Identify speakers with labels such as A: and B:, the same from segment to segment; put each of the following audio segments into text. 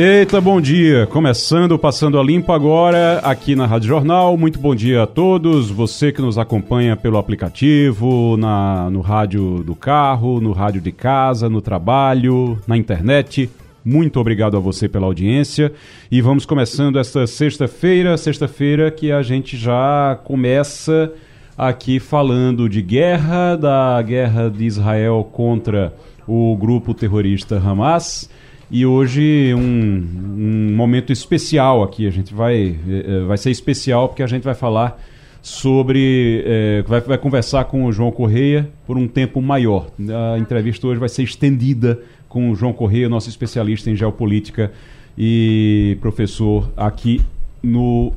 A: Eita, bom dia! Começando Passando a Limpo agora aqui na Rádio Jornal. Muito bom dia a todos. Você que nos acompanha pelo aplicativo, na, no rádio do carro, no rádio de casa, no trabalho, na internet. Muito obrigado a você pela audiência. E vamos começando esta sexta-feira, sexta-feira que a gente já começa aqui falando de guerra, da guerra de Israel contra o grupo terrorista Hamas. E hoje um, um momento especial aqui. A gente vai, eh, vai ser especial porque a gente vai falar sobre. É, vai, vai conversar com o João Correia por um tempo maior. A entrevista hoje vai ser estendida com o João Correia, nosso especialista em geopolítica e professor aqui no,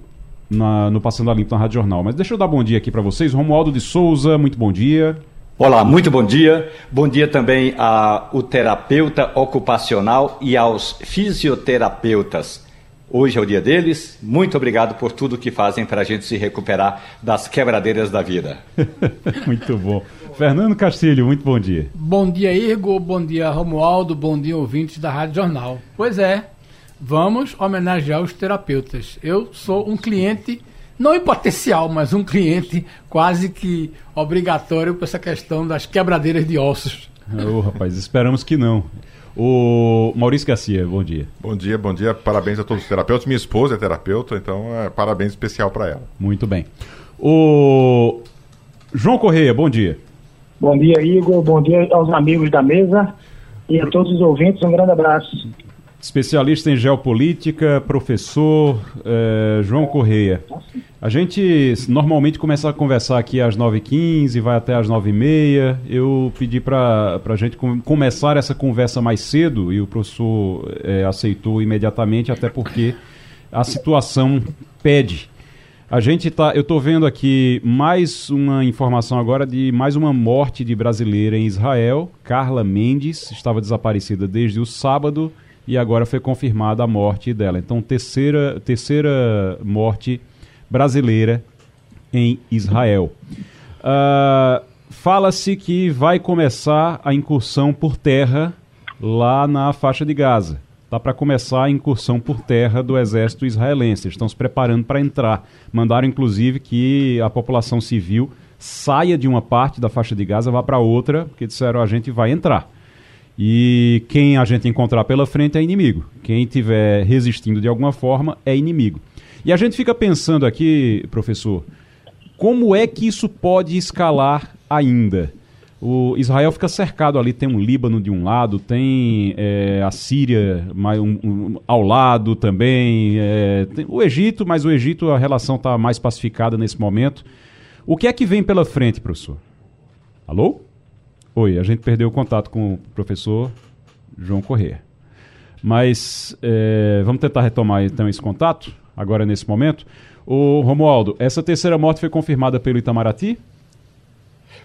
A: na, no Passando a Limpo na Rádio Jornal. Mas deixa eu dar bom dia aqui para vocês. Romualdo de Souza, muito bom dia.
B: Olá, muito bom dia. Bom dia também ao terapeuta ocupacional e aos fisioterapeutas. Hoje é o dia deles. Muito obrigado por tudo que fazem para a gente se recuperar das quebradeiras da vida.
A: muito bom. Fernando Castilho, muito bom dia.
C: Bom dia, Igor. Bom dia, Romualdo. Bom dia, ouvintes da Rádio Jornal. Pois é, vamos homenagear os terapeutas. Eu sou um cliente não em potencial, mas um cliente quase que obrigatório para essa questão das quebradeiras de ossos.
A: Ô, oh, rapaz, esperamos que não. O Maurício Garcia, bom dia.
D: Bom dia, bom dia. Parabéns a todos os terapeutas. Minha esposa é terapeuta, então é, parabéns especial para ela.
A: Muito bem. O João Correia, bom dia.
E: Bom dia, Igor. Bom dia aos amigos da mesa e a todos os ouvintes. Um grande abraço
A: especialista em geopolítica, professor eh, João Correia. A gente normalmente começa a conversar aqui às 9h15, vai até às 9h30. Eu pedi para a gente com, começar essa conversa mais cedo e o professor eh, aceitou imediatamente, até porque a situação pede. A gente tá, eu estou vendo aqui mais uma informação agora de mais uma morte de brasileira em Israel. Carla Mendes estava desaparecida desde o sábado e agora foi confirmada a morte dela. Então, terceira, terceira morte brasileira em Israel. Uh, Fala-se que vai começar a incursão por terra lá na faixa de Gaza. Está para começar a incursão por terra do exército israelense. Eles estão se preparando para entrar. Mandaram, inclusive, que a população civil saia de uma parte da faixa de Gaza, vá para outra, porque disseram a gente vai entrar. E quem a gente encontrar pela frente é inimigo. Quem estiver resistindo de alguma forma é inimigo. E a gente fica pensando aqui, professor, como é que isso pode escalar ainda? O Israel fica cercado ali, tem um Líbano de um lado, tem é, a Síria um, um, ao lado também, é, o Egito, mas o Egito a relação está mais pacificada nesse momento. O que é que vem pela frente, professor? Alô? Oi, a gente perdeu o contato com o professor João Corrêa. Mas é, vamos tentar retomar então esse contato, agora nesse momento. O Romualdo, essa terceira morte foi confirmada pelo Itamaraty?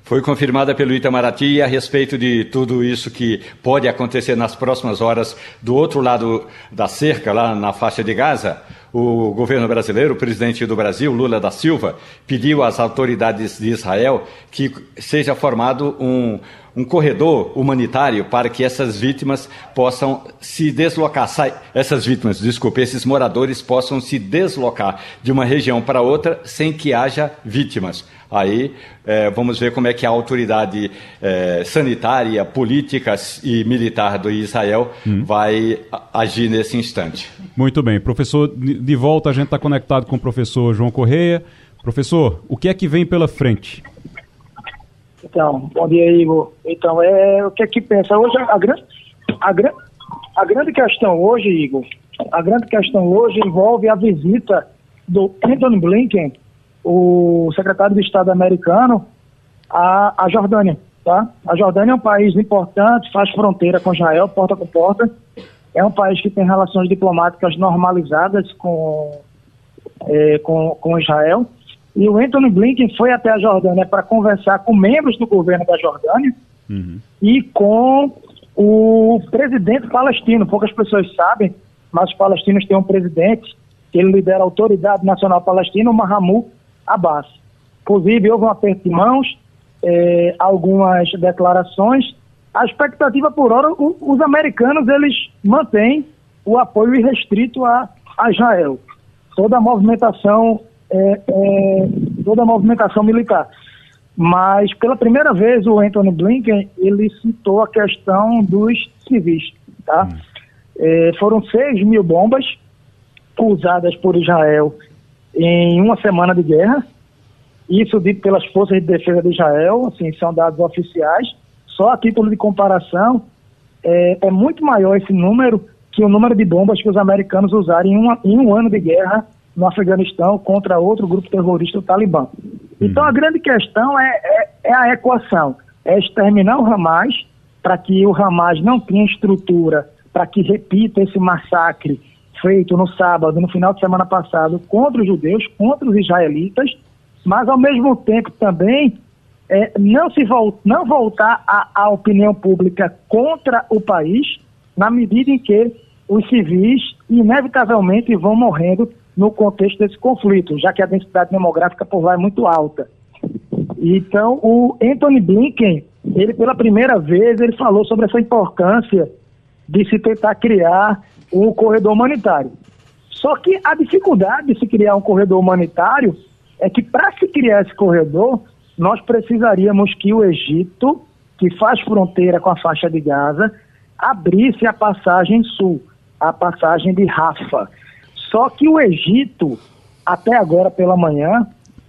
B: Foi confirmada pelo Itamaraty a respeito de tudo isso que pode acontecer nas próximas horas do outro lado da cerca, lá na faixa de Gaza o governo brasileiro, o presidente do Brasil, Lula da Silva, pediu às autoridades de Israel que seja formado um, um corredor humanitário para que essas vítimas possam se deslocar, essas vítimas, desculpe, esses moradores possam se deslocar de uma região para outra sem que haja vítimas. Aí é, vamos ver como é que a autoridade é, sanitária, política e militar do Israel hum. vai agir nesse instante.
A: Muito bem. Professor, de volta a gente está conectado com o professor João Correia. Professor, o que é que vem pela frente?
E: Então, bom dia, Igor. Então, é, o que é que pensa? Hoje, a, grande, a, a grande questão hoje, Igor, a grande questão hoje envolve a visita do Anthony Blinken o secretário de Estado americano à, à Jordânia. Tá? A Jordânia é um país importante, faz fronteira com Israel, porta com porta. É um país que tem relações diplomáticas normalizadas com, é, com, com Israel. E o Anthony Blinken foi até a Jordânia para conversar com membros do governo da Jordânia uhum. e com o presidente palestino. Poucas pessoas sabem, mas os palestinos têm um presidente que ele lidera a Autoridade Nacional Palestina, o Mahmoud Abbas. Inclusive, houve um aperto de mãos, eh, algumas declarações. A expectativa por hora, o, os americanos eles mantêm o apoio irrestrito a, a Israel. Toda a movimentação é, é, toda a movimentação militar. Mas, pela primeira vez, o Anthony Blinken, ele citou a questão dos civis, tá? Hum. Foram 6 mil bombas usadas por Israel em uma semana de guerra, isso dito pelas forças de defesa de Israel, assim, são dados oficiais, só a título de comparação, é, é muito maior esse número que o número de bombas que os americanos usaram em, uma, em um ano de guerra no Afeganistão contra outro grupo terrorista, o Talibã. Então a grande questão é, é, é a equação, é exterminar o Hamas para que o Hamas não tenha estrutura para que repita esse massacre feito no sábado, no final de semana passado, contra os judeus, contra os israelitas, mas ao mesmo tempo também é, não se vol não voltar a, opinião pública contra o país, na medida em que os civis inevitavelmente vão morrendo no contexto desse conflito, já que a densidade demográfica por lá é muito alta. Então, o Anthony Blinken, ele pela primeira vez, ele falou sobre essa importância de se tentar criar um corredor humanitário. Só que a dificuldade de se criar um corredor humanitário é que para se criar esse corredor, nós precisaríamos que o Egito, que faz fronteira com a faixa de Gaza, abrisse a passagem sul, a passagem de Rafa. Só que o Egito, até agora pela manhã,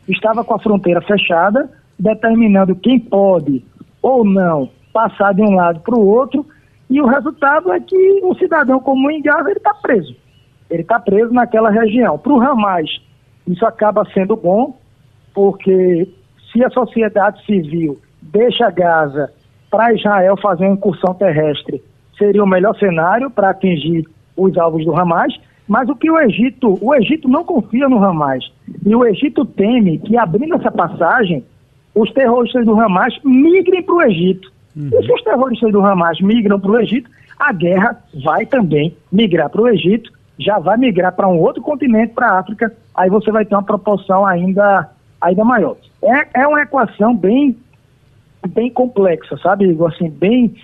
E: estava com a fronteira fechada, determinando quem pode ou não passar de um lado para o outro, e o resultado é que o cidadão comum em Gaza está preso. Ele está preso naquela região. Para o Hamas, isso acaba sendo bom, porque se a sociedade civil deixa Gaza para Israel fazer uma incursão terrestre, seria o melhor cenário para atingir os alvos do Hamas. Mas o que o Egito, o Egito não confia no Hamas. E o Egito teme que abrindo essa passagem, os terroristas do Hamas migrem para o Egito. Uhum. E se os terroristas do Hamas migram para o Egito, a guerra vai também migrar para o Egito, já vai migrar para um outro continente, para a África, aí você vai ter uma proporção ainda, ainda maior. É, é uma equação bem, bem complexa, sabe, Igor? Assim, bem,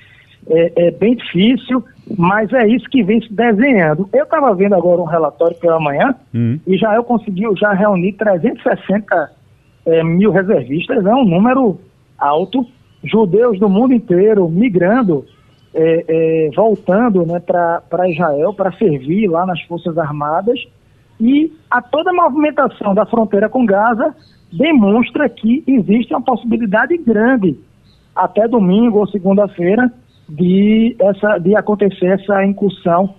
E: é, é bem difícil mas é isso que vem se desenhando. Eu estava vendo agora um relatório pela manhã uhum. e já eu consegui já reunir 360 é, mil reservistas, é um número alto. Judeus do mundo inteiro migrando, é, é, voltando né, para Israel para servir lá nas Forças Armadas. E a toda a movimentação da fronteira com Gaza demonstra que existe uma possibilidade grande, até domingo ou segunda-feira, de, essa, de acontecer essa incursão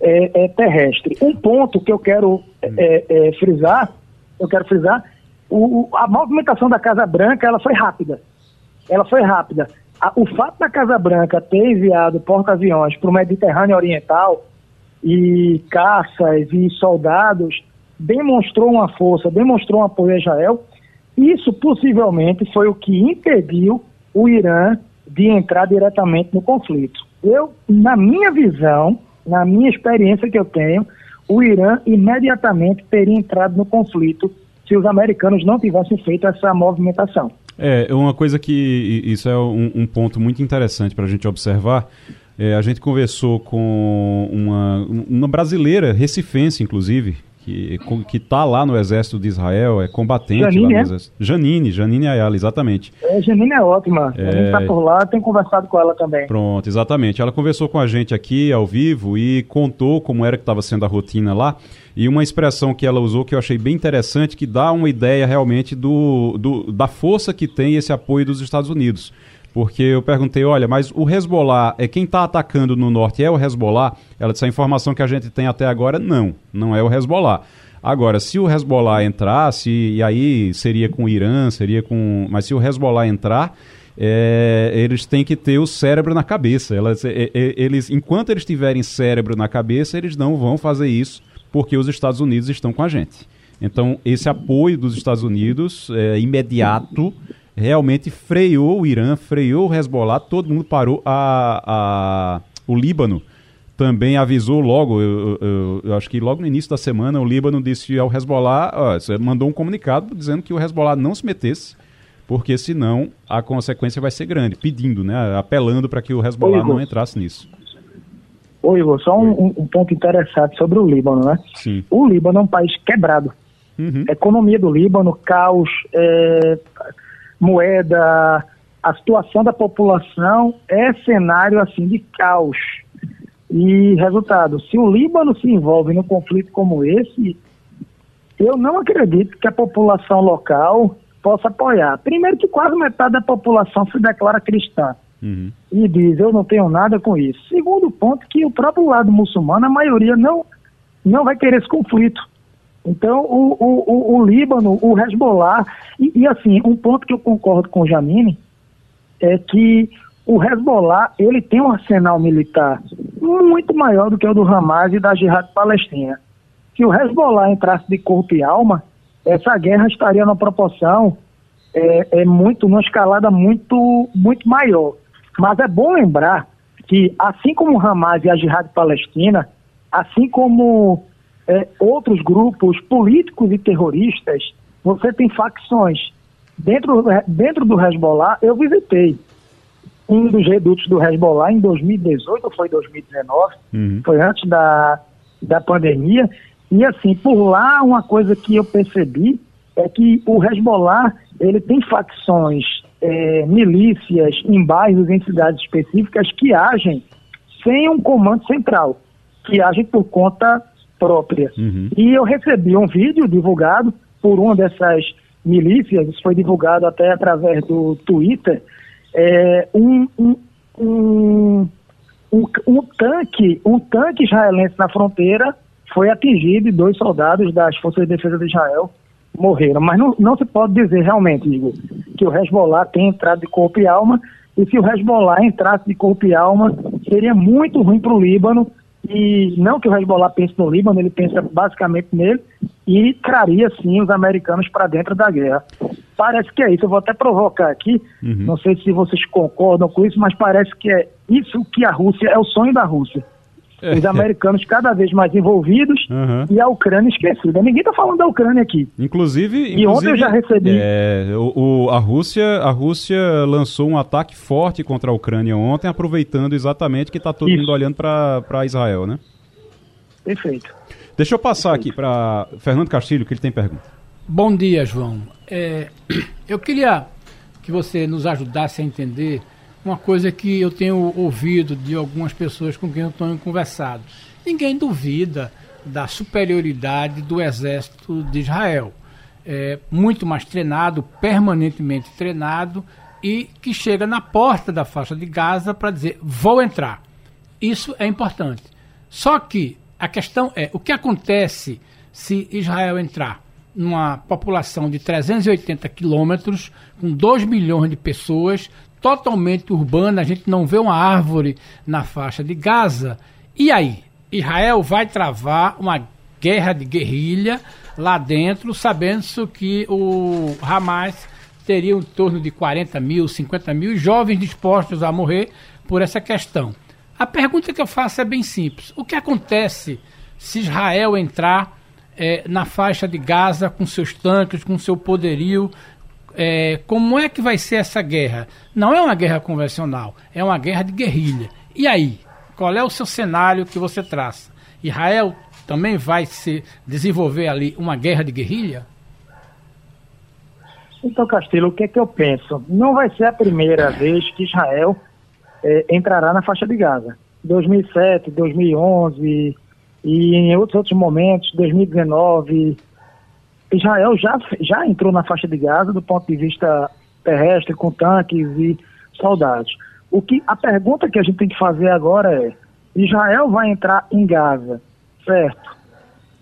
E: é, é, terrestre. Um ponto que eu quero é, é frisar, eu quero frisar, o, a movimentação da Casa Branca ela foi rápida. Ela foi rápida. O fato da Casa Branca ter enviado porta-aviões para o Mediterrâneo Oriental e caças e soldados demonstrou uma força, demonstrou um apoio a Israel. Isso possivelmente foi o que impediu o Irã de entrar diretamente no conflito. Eu, na minha visão, na minha experiência que eu tenho, o Irã imediatamente teria entrado no conflito se os americanos não tivessem feito essa movimentação.
A: É, uma coisa que isso é um, um ponto muito interessante para a gente observar. É, a gente conversou com uma, uma brasileira, recifense, inclusive, que, que tá lá no exército de Israel, é combatente Janine, lá no é? exército. Janine, Janine Ayala, exatamente.
E: É, Janine é ótima. É... A gente tá por lá, tem conversado com ela também.
A: Pronto, exatamente. Ela conversou com a gente aqui ao vivo e contou como era que estava sendo a rotina lá. E uma expressão que ela usou que eu achei bem interessante, que dá uma ideia realmente do, do da força que tem esse apoio dos Estados Unidos porque eu perguntei, olha, mas o Hezbollah, é quem está atacando no norte é o Hezbollah? Ela disse, a informação que a gente tem até agora, não, não é o Hezbollah. Agora, se o Hezbollah entrasse, e aí seria com o Irã, seria com... Mas se o Hezbollah entrar, é, eles têm que ter o cérebro na cabeça. Elas, é, é, eles, enquanto eles tiverem cérebro na cabeça, eles não vão fazer isso, porque os Estados Unidos estão com a gente. Então, esse apoio dos Estados Unidos, é, imediato, realmente freou o Irã, freou o Hezbollah, todo mundo parou. A, a, o Líbano também avisou logo, eu, eu, eu, acho que logo no início da semana, o Líbano disse ao Hezbollah, ó, mandou um comunicado dizendo que o Hezbollah não se metesse, porque senão a consequência vai ser grande, pedindo, né, apelando para que o Hezbollah não entrasse nisso.
E: Oi, Igor, só um, um, ponto interessante sobre o Líbano, né?
A: Sim.
E: O Líbano é um país quebrado. Uhum. Economia do Líbano, caos, é, moeda, a situação da população é cenário assim de caos. E resultado, se o Líbano se envolve num conflito como esse, eu não acredito que a população local possa apoiar. Primeiro que quase metade da população se declara cristã. Uhum. E diz, eu não tenho nada com isso. Segundo ponto, que o próprio lado muçulmano, a maioria não, não vai querer esse conflito. Então, o, o, o, o Líbano, o Hezbollah, e, e, assim, um ponto que eu concordo com o Jamine é que o Hezbollah, ele tem um arsenal militar muito maior do que o do Hamas e da Jihad Palestina. Se o Hezbollah entrasse de corpo e alma, essa guerra estaria numa proporção é, é muito, numa escalada muito, muito maior. Mas é bom lembrar que, assim como o Hamas e a Jihad Palestina, assim como é, outros grupos políticos e terroristas, você tem facções. Dentro, dentro do Hezbollah, eu visitei um dos redutos do Hezbollah em 2018 ou foi 2019, uhum. foi antes da, da pandemia. E assim, por lá, uma coisa que eu percebi é que o Hezbollah ele tem facções é, milícias em bairros, em cidades específicas que agem sem um comando central, que agem por conta própria. Uhum. E eu recebi um vídeo divulgado por uma dessas milícias, isso foi divulgado até através do Twitter, é, um, um, um, um, um tanque, um tanque israelense na fronteira foi atingido e dois soldados das Forças de Defesa de Israel morreram. Mas não, não se pode dizer realmente, Igor, que o Hezbollah tem entrado de corpo e alma, e se o Hezbollah entrasse de corpo e alma, seria muito ruim para o Líbano, e não que o Hezbollah pense no Líbano, ele pensa basicamente nele, e traria sim os americanos para dentro da guerra. Parece que é isso, eu vou até provocar aqui, uhum. não sei se vocês concordam com isso, mas parece que é isso que a Rússia, é o sonho da Rússia os americanos cada vez mais envolvidos uhum. e a Ucrânia esquecida. Ninguém está falando da Ucrânia aqui.
A: Inclusive,
E: e ontem eu já recebi.
A: É, o, o, a, Rússia, a Rússia lançou um ataque forte contra a Ucrânia ontem, aproveitando exatamente que está todo Isso. mundo olhando para Israel, né?
E: Perfeito.
A: Deixa eu passar aqui para Fernando Castilho, que ele tem pergunta.
C: Bom dia, João. É, eu queria que você nos ajudasse a entender uma coisa que eu tenho ouvido de algumas pessoas com quem eu tenho conversado. Ninguém duvida da superioridade do exército de Israel. É muito mais treinado, permanentemente treinado, e que chega na porta da faixa de Gaza para dizer: vou entrar. Isso é importante. Só que a questão é: o que acontece se Israel entrar numa população de 380 quilômetros, com 2 milhões de pessoas, totalmente urbana, a gente não vê uma árvore na faixa de Gaza. E aí? Israel vai travar uma guerra de guerrilha lá dentro, sabendo que o Hamas teria em torno de 40 mil, 50 mil jovens dispostos a morrer por essa questão. A pergunta que eu faço é bem simples: o que acontece se Israel entrar é, na faixa de Gaza com seus tanques, com seu poderio, é, como é que vai ser essa guerra? Não é uma guerra convencional, é uma guerra de guerrilha. E aí? Qual é o seu cenário que você traça? Israel também vai se desenvolver ali uma guerra de guerrilha?
E: Então, Castilho, o que é que eu penso? Não vai ser a primeira vez que Israel é, entrará na faixa de Gaza. 2007, 2011 e em outros outros momentos, 2019, Israel já, já entrou na faixa de Gaza do ponto de vista terrestre, com tanques e soldados. O que, a pergunta que a gente tem que fazer agora é: Israel vai entrar em Gaza, certo?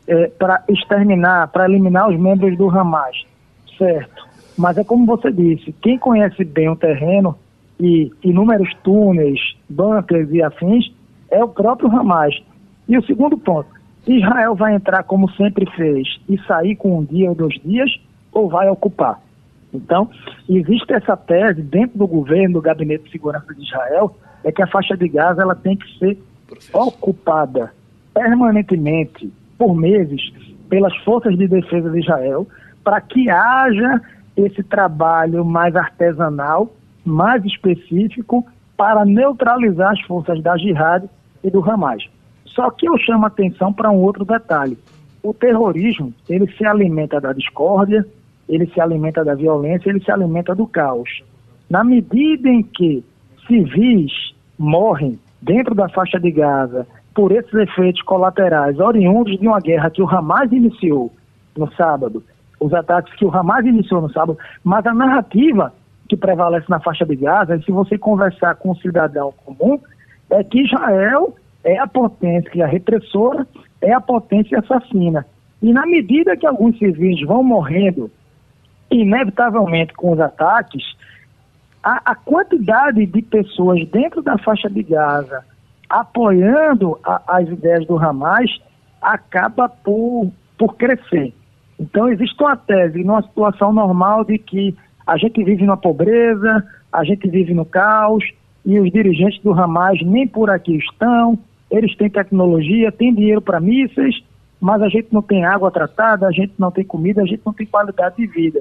E: É, para exterminar, para eliminar os membros do Hamas, certo? Mas é como você disse: quem conhece bem o terreno e inúmeros túneis, bunkers e afins é o próprio Hamas. E o segundo ponto: Israel vai entrar como sempre fez e sair com um dia ou dois dias ou vai ocupar? Então, existe essa tese dentro do governo, do Gabinete de Segurança de Israel, é que a faixa de Gaza ela tem que ser ocupada permanentemente, por meses, pelas forças de defesa de Israel, para que haja esse trabalho mais artesanal, mais específico, para neutralizar as forças da Jihad e do Hamas. Só que eu chamo a atenção para um outro detalhe. O terrorismo, ele se alimenta da discórdia, ele se alimenta da violência, ele se alimenta do caos. Na medida em que civis morrem dentro da faixa de Gaza por esses efeitos colaterais oriundos de uma guerra que o Hamas iniciou no sábado, os ataques que o Hamas iniciou no sábado, mas a narrativa que prevalece na faixa de Gaza, se você conversar com um cidadão comum, é que Israel é a potência repressora, é a potência assassina. E na medida que alguns civis vão morrendo, inevitavelmente com os ataques, a, a quantidade de pessoas dentro da faixa de Gaza apoiando a, as ideias do Hamas acaba por, por crescer. Então, existe uma tese, numa situação normal, de que a gente vive na pobreza, a gente vive no caos, e os dirigentes do Hamas nem por aqui estão, eles têm tecnologia, têm dinheiro para mísseis, mas a gente não tem água tratada, a gente não tem comida, a gente não tem qualidade de vida.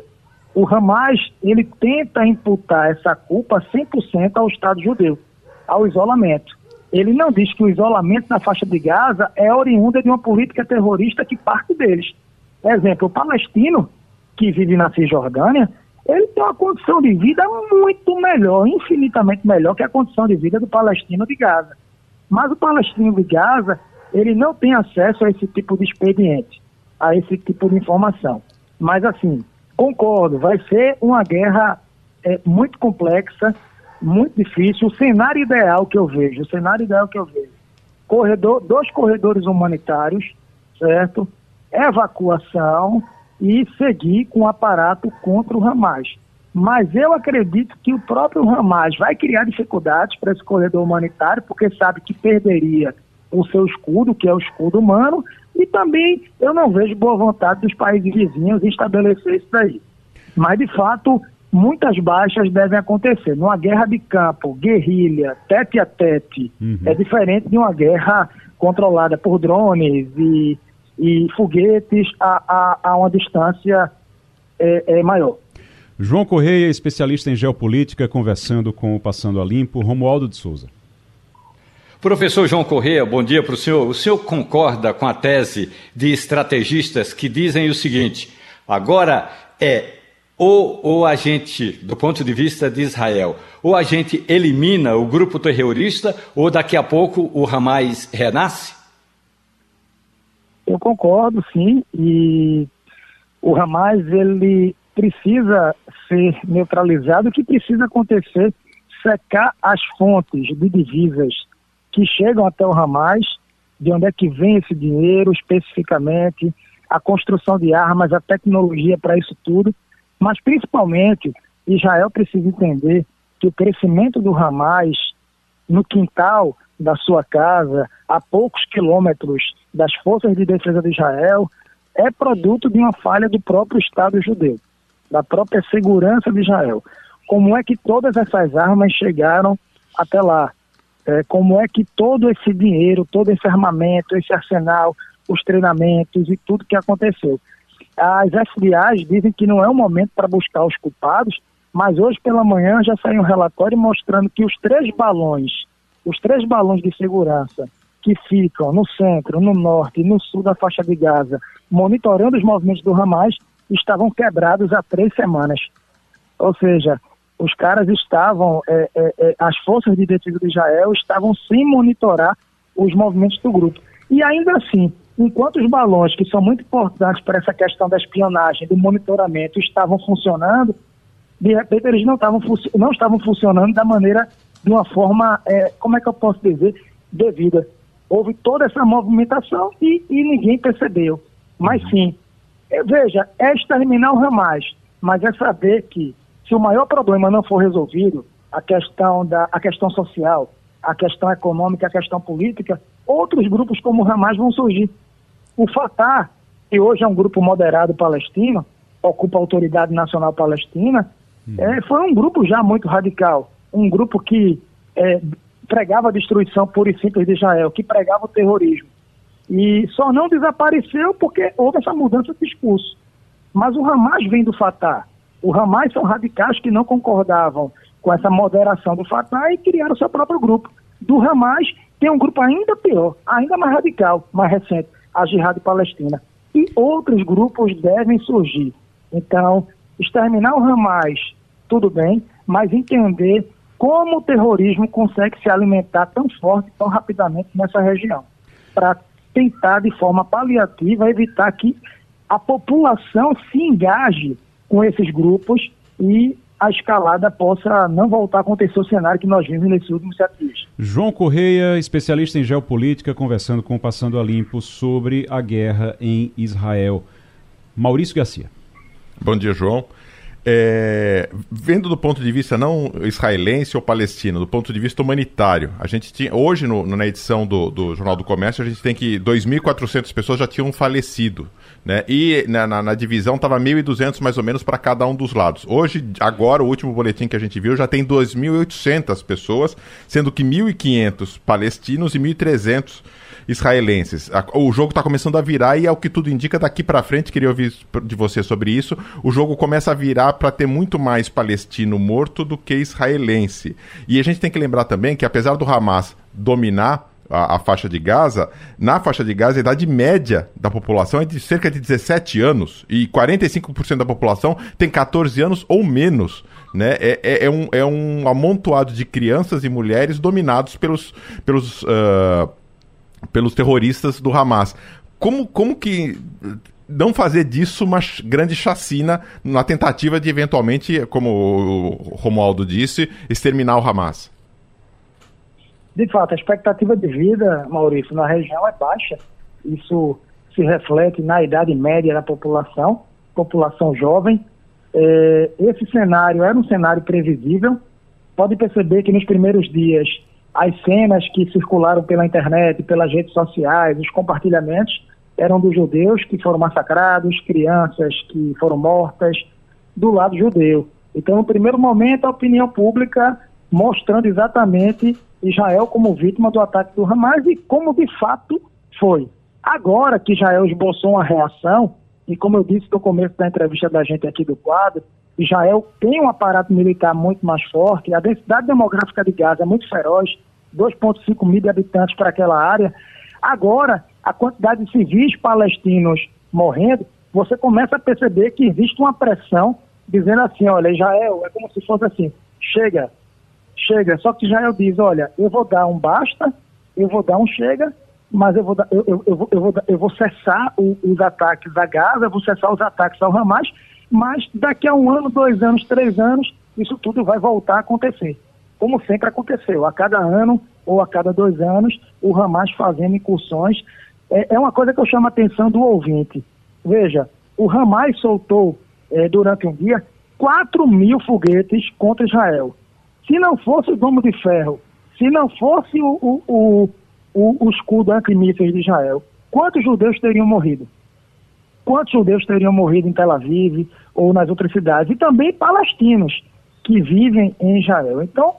E: O Hamas, ele tenta imputar essa culpa 100% ao Estado judeu, ao isolamento. Ele não diz que o isolamento na faixa de Gaza é oriunda de uma política terrorista que parte deles. Exemplo, o palestino que vive na Cisjordânia, ele tem uma condição de vida muito melhor, infinitamente melhor que a condição de vida do palestino de Gaza. Mas o palestino de Gaza, ele não tem acesso a esse tipo de expediente, a esse tipo de informação. Mas assim, concordo, vai ser uma guerra é, muito complexa, muito difícil. O cenário ideal que eu vejo, o cenário ideal que eu vejo, corredor, dois corredores humanitários, certo? Evacuação e seguir com o aparato contra o Hamas. Mas eu acredito que o próprio Hamas vai criar dificuldades para esse corredor humanitário, porque sabe que perderia o seu escudo, que é o escudo humano, e também eu não vejo boa vontade dos países vizinhos em estabelecer isso daí. Mas, de fato, muitas baixas devem acontecer. Numa guerra de campo, guerrilha, tete a tete, uhum. é diferente de uma guerra controlada por drones e, e foguetes a, a, a uma distância é, é maior.
A: João Correia, especialista em geopolítica, conversando com o Passando a Limpo, Romualdo de Souza.
B: Professor João Correia, bom dia para o senhor. O senhor concorda com a tese de estrategistas que dizem o seguinte: agora é ou, ou a gente, do ponto de vista de Israel, ou a gente elimina o grupo terrorista, ou daqui a pouco o Hamas renasce?
E: Eu concordo, sim, e o Hamas ele precisa ser neutralizado. O que precisa acontecer? Secar as fontes de divisas que chegam até o Hamas, de onde é que vem esse dinheiro especificamente, a construção de armas, a tecnologia para isso tudo mas, principalmente, Israel precisa entender que o crescimento do Hamas no quintal da sua casa, a poucos quilômetros das forças de defesa de Israel, é produto de uma falha do próprio Estado judeu, da própria segurança de Israel. Como é que todas essas armas chegaram até lá? É, como é que todo esse dinheiro, todo esse armamento, esse arsenal, os treinamentos e tudo que aconteceu as FBAs dizem que não é o momento para buscar os culpados, mas hoje pela manhã já saiu um relatório mostrando que os três balões, os três balões de segurança que ficam no centro, no norte e no sul da faixa de Gaza, monitorando os movimentos do Hamas, estavam quebrados há três semanas. Ou seja, os caras estavam, é, é, é, as forças de defesa de Israel estavam sem monitorar os movimentos do grupo. E ainda assim, enquanto os balões, que são muito importantes para essa questão da espionagem, do monitoramento, estavam funcionando, de repente eles não estavam, não estavam funcionando da maneira, de uma forma, é, como é que eu posso dizer, devida. Houve toda essa movimentação e, e ninguém percebeu. Mas sim, veja, é exterminar o Hamas, mas é saber que se o maior problema não for resolvido, a questão, da, a questão social, a questão econômica, a questão política, outros grupos como o Hamas vão surgir. O Fatah, que hoje é um grupo moderado palestino, ocupa a Autoridade Nacional Palestina, hum. é, foi um grupo já muito radical. Um grupo que é, pregava a destruição pura e simples de Israel, que pregava o terrorismo. E só não desapareceu porque houve essa mudança de discurso. Mas o Hamas vem do Fatah. O Hamas são radicais que não concordavam com essa moderação do Fatah e criaram seu próprio grupo. Do Hamas tem um grupo ainda pior, ainda mais radical, mais recente, a Jihad Palestina. E outros grupos devem surgir. Então, exterminar o Hamas, tudo bem, mas entender como o terrorismo consegue se alimentar tão forte, tão rapidamente nessa região, para tentar, de forma paliativa, evitar que a população se engaje com esses grupos e a escalada possa não voltar a acontecer o cenário que nós vimos nesses últimos sete dias.
A: João Correia, especialista em geopolítica, conversando com o Passando a Limpo sobre a guerra em Israel. Maurício Garcia.
D: Bom dia, João. É, vendo do ponto de vista não israelense ou palestino, do ponto de vista humanitário, a gente tinha hoje no, na edição do, do, Jornal do Comércio a gente tem que 2.400 pessoas já tinham falecido, né? E na, na, na divisão estava 1.200 mais ou menos para cada um dos lados. Hoje, agora o último boletim que a gente viu já tem 2.800 pessoas, sendo que 1.500 palestinos e 1.300 israelenses. O jogo está começando a virar e, é o que tudo indica, daqui para frente, queria ouvir de você sobre isso, o jogo começa a virar para ter muito mais palestino morto do que israelense. E a gente tem que lembrar também que, apesar do Hamas dominar a, a, faixa de Gaza, na faixa de Gaza a idade média da população é de cerca de 17 anos e 45% da população tem 14 anos ou menos. Né? É, é, é, um, é um amontoado de crianças e mulheres dominados pelos, pelos uh, pelos terroristas do Hamas. Como, como que não fazer disso uma grande chacina na tentativa de eventualmente, como o Romualdo disse, exterminar o Hamas?
E: De fato, a expectativa de vida, Maurício, na região é baixa. Isso se reflete na idade média da população, população jovem. É, esse cenário era um cenário previsível. Pode perceber que nos primeiros dias as cenas que circularam pela internet, pelas redes sociais, os compartilhamentos, eram dos judeus que foram massacrados, crianças que foram mortas, do lado judeu. Então, no primeiro momento, a opinião pública mostrando exatamente Israel como vítima do ataque do Hamas e como de fato foi. Agora que Israel esboçou uma reação, e como eu disse no começo da entrevista da gente aqui do quadro, Israel tem um aparato militar muito mais forte, a densidade demográfica de Gaza é muito feroz, 2,5 mil habitantes para aquela área. Agora, a quantidade de civis palestinos morrendo, você começa a perceber que existe uma pressão dizendo assim, olha, Israel, é como se fosse assim, chega, chega. Só que Israel diz, olha, eu vou dar um basta, eu vou dar um chega, mas eu vou, dar, eu, eu, eu, vou, eu, vou, eu vou cessar o, os ataques a Gaza, eu vou cessar os ataques ao Hamas, mas daqui a um ano, dois anos, três anos, isso tudo vai voltar a acontecer. Como sempre aconteceu, a cada ano ou a cada dois anos, o Hamas fazendo incursões. É, é uma coisa que eu chamo a atenção do ouvinte. Veja, o Hamas soltou é, durante um dia 4 mil foguetes contra Israel. Se não fosse o Domo de Ferro, se não fosse o, o, o, o, o escudo antimísseis de Israel, quantos judeus teriam morrido? quantos judeus teriam morrido em Tel Aviv ou nas outras cidades, e também palestinos que vivem em Israel. Então,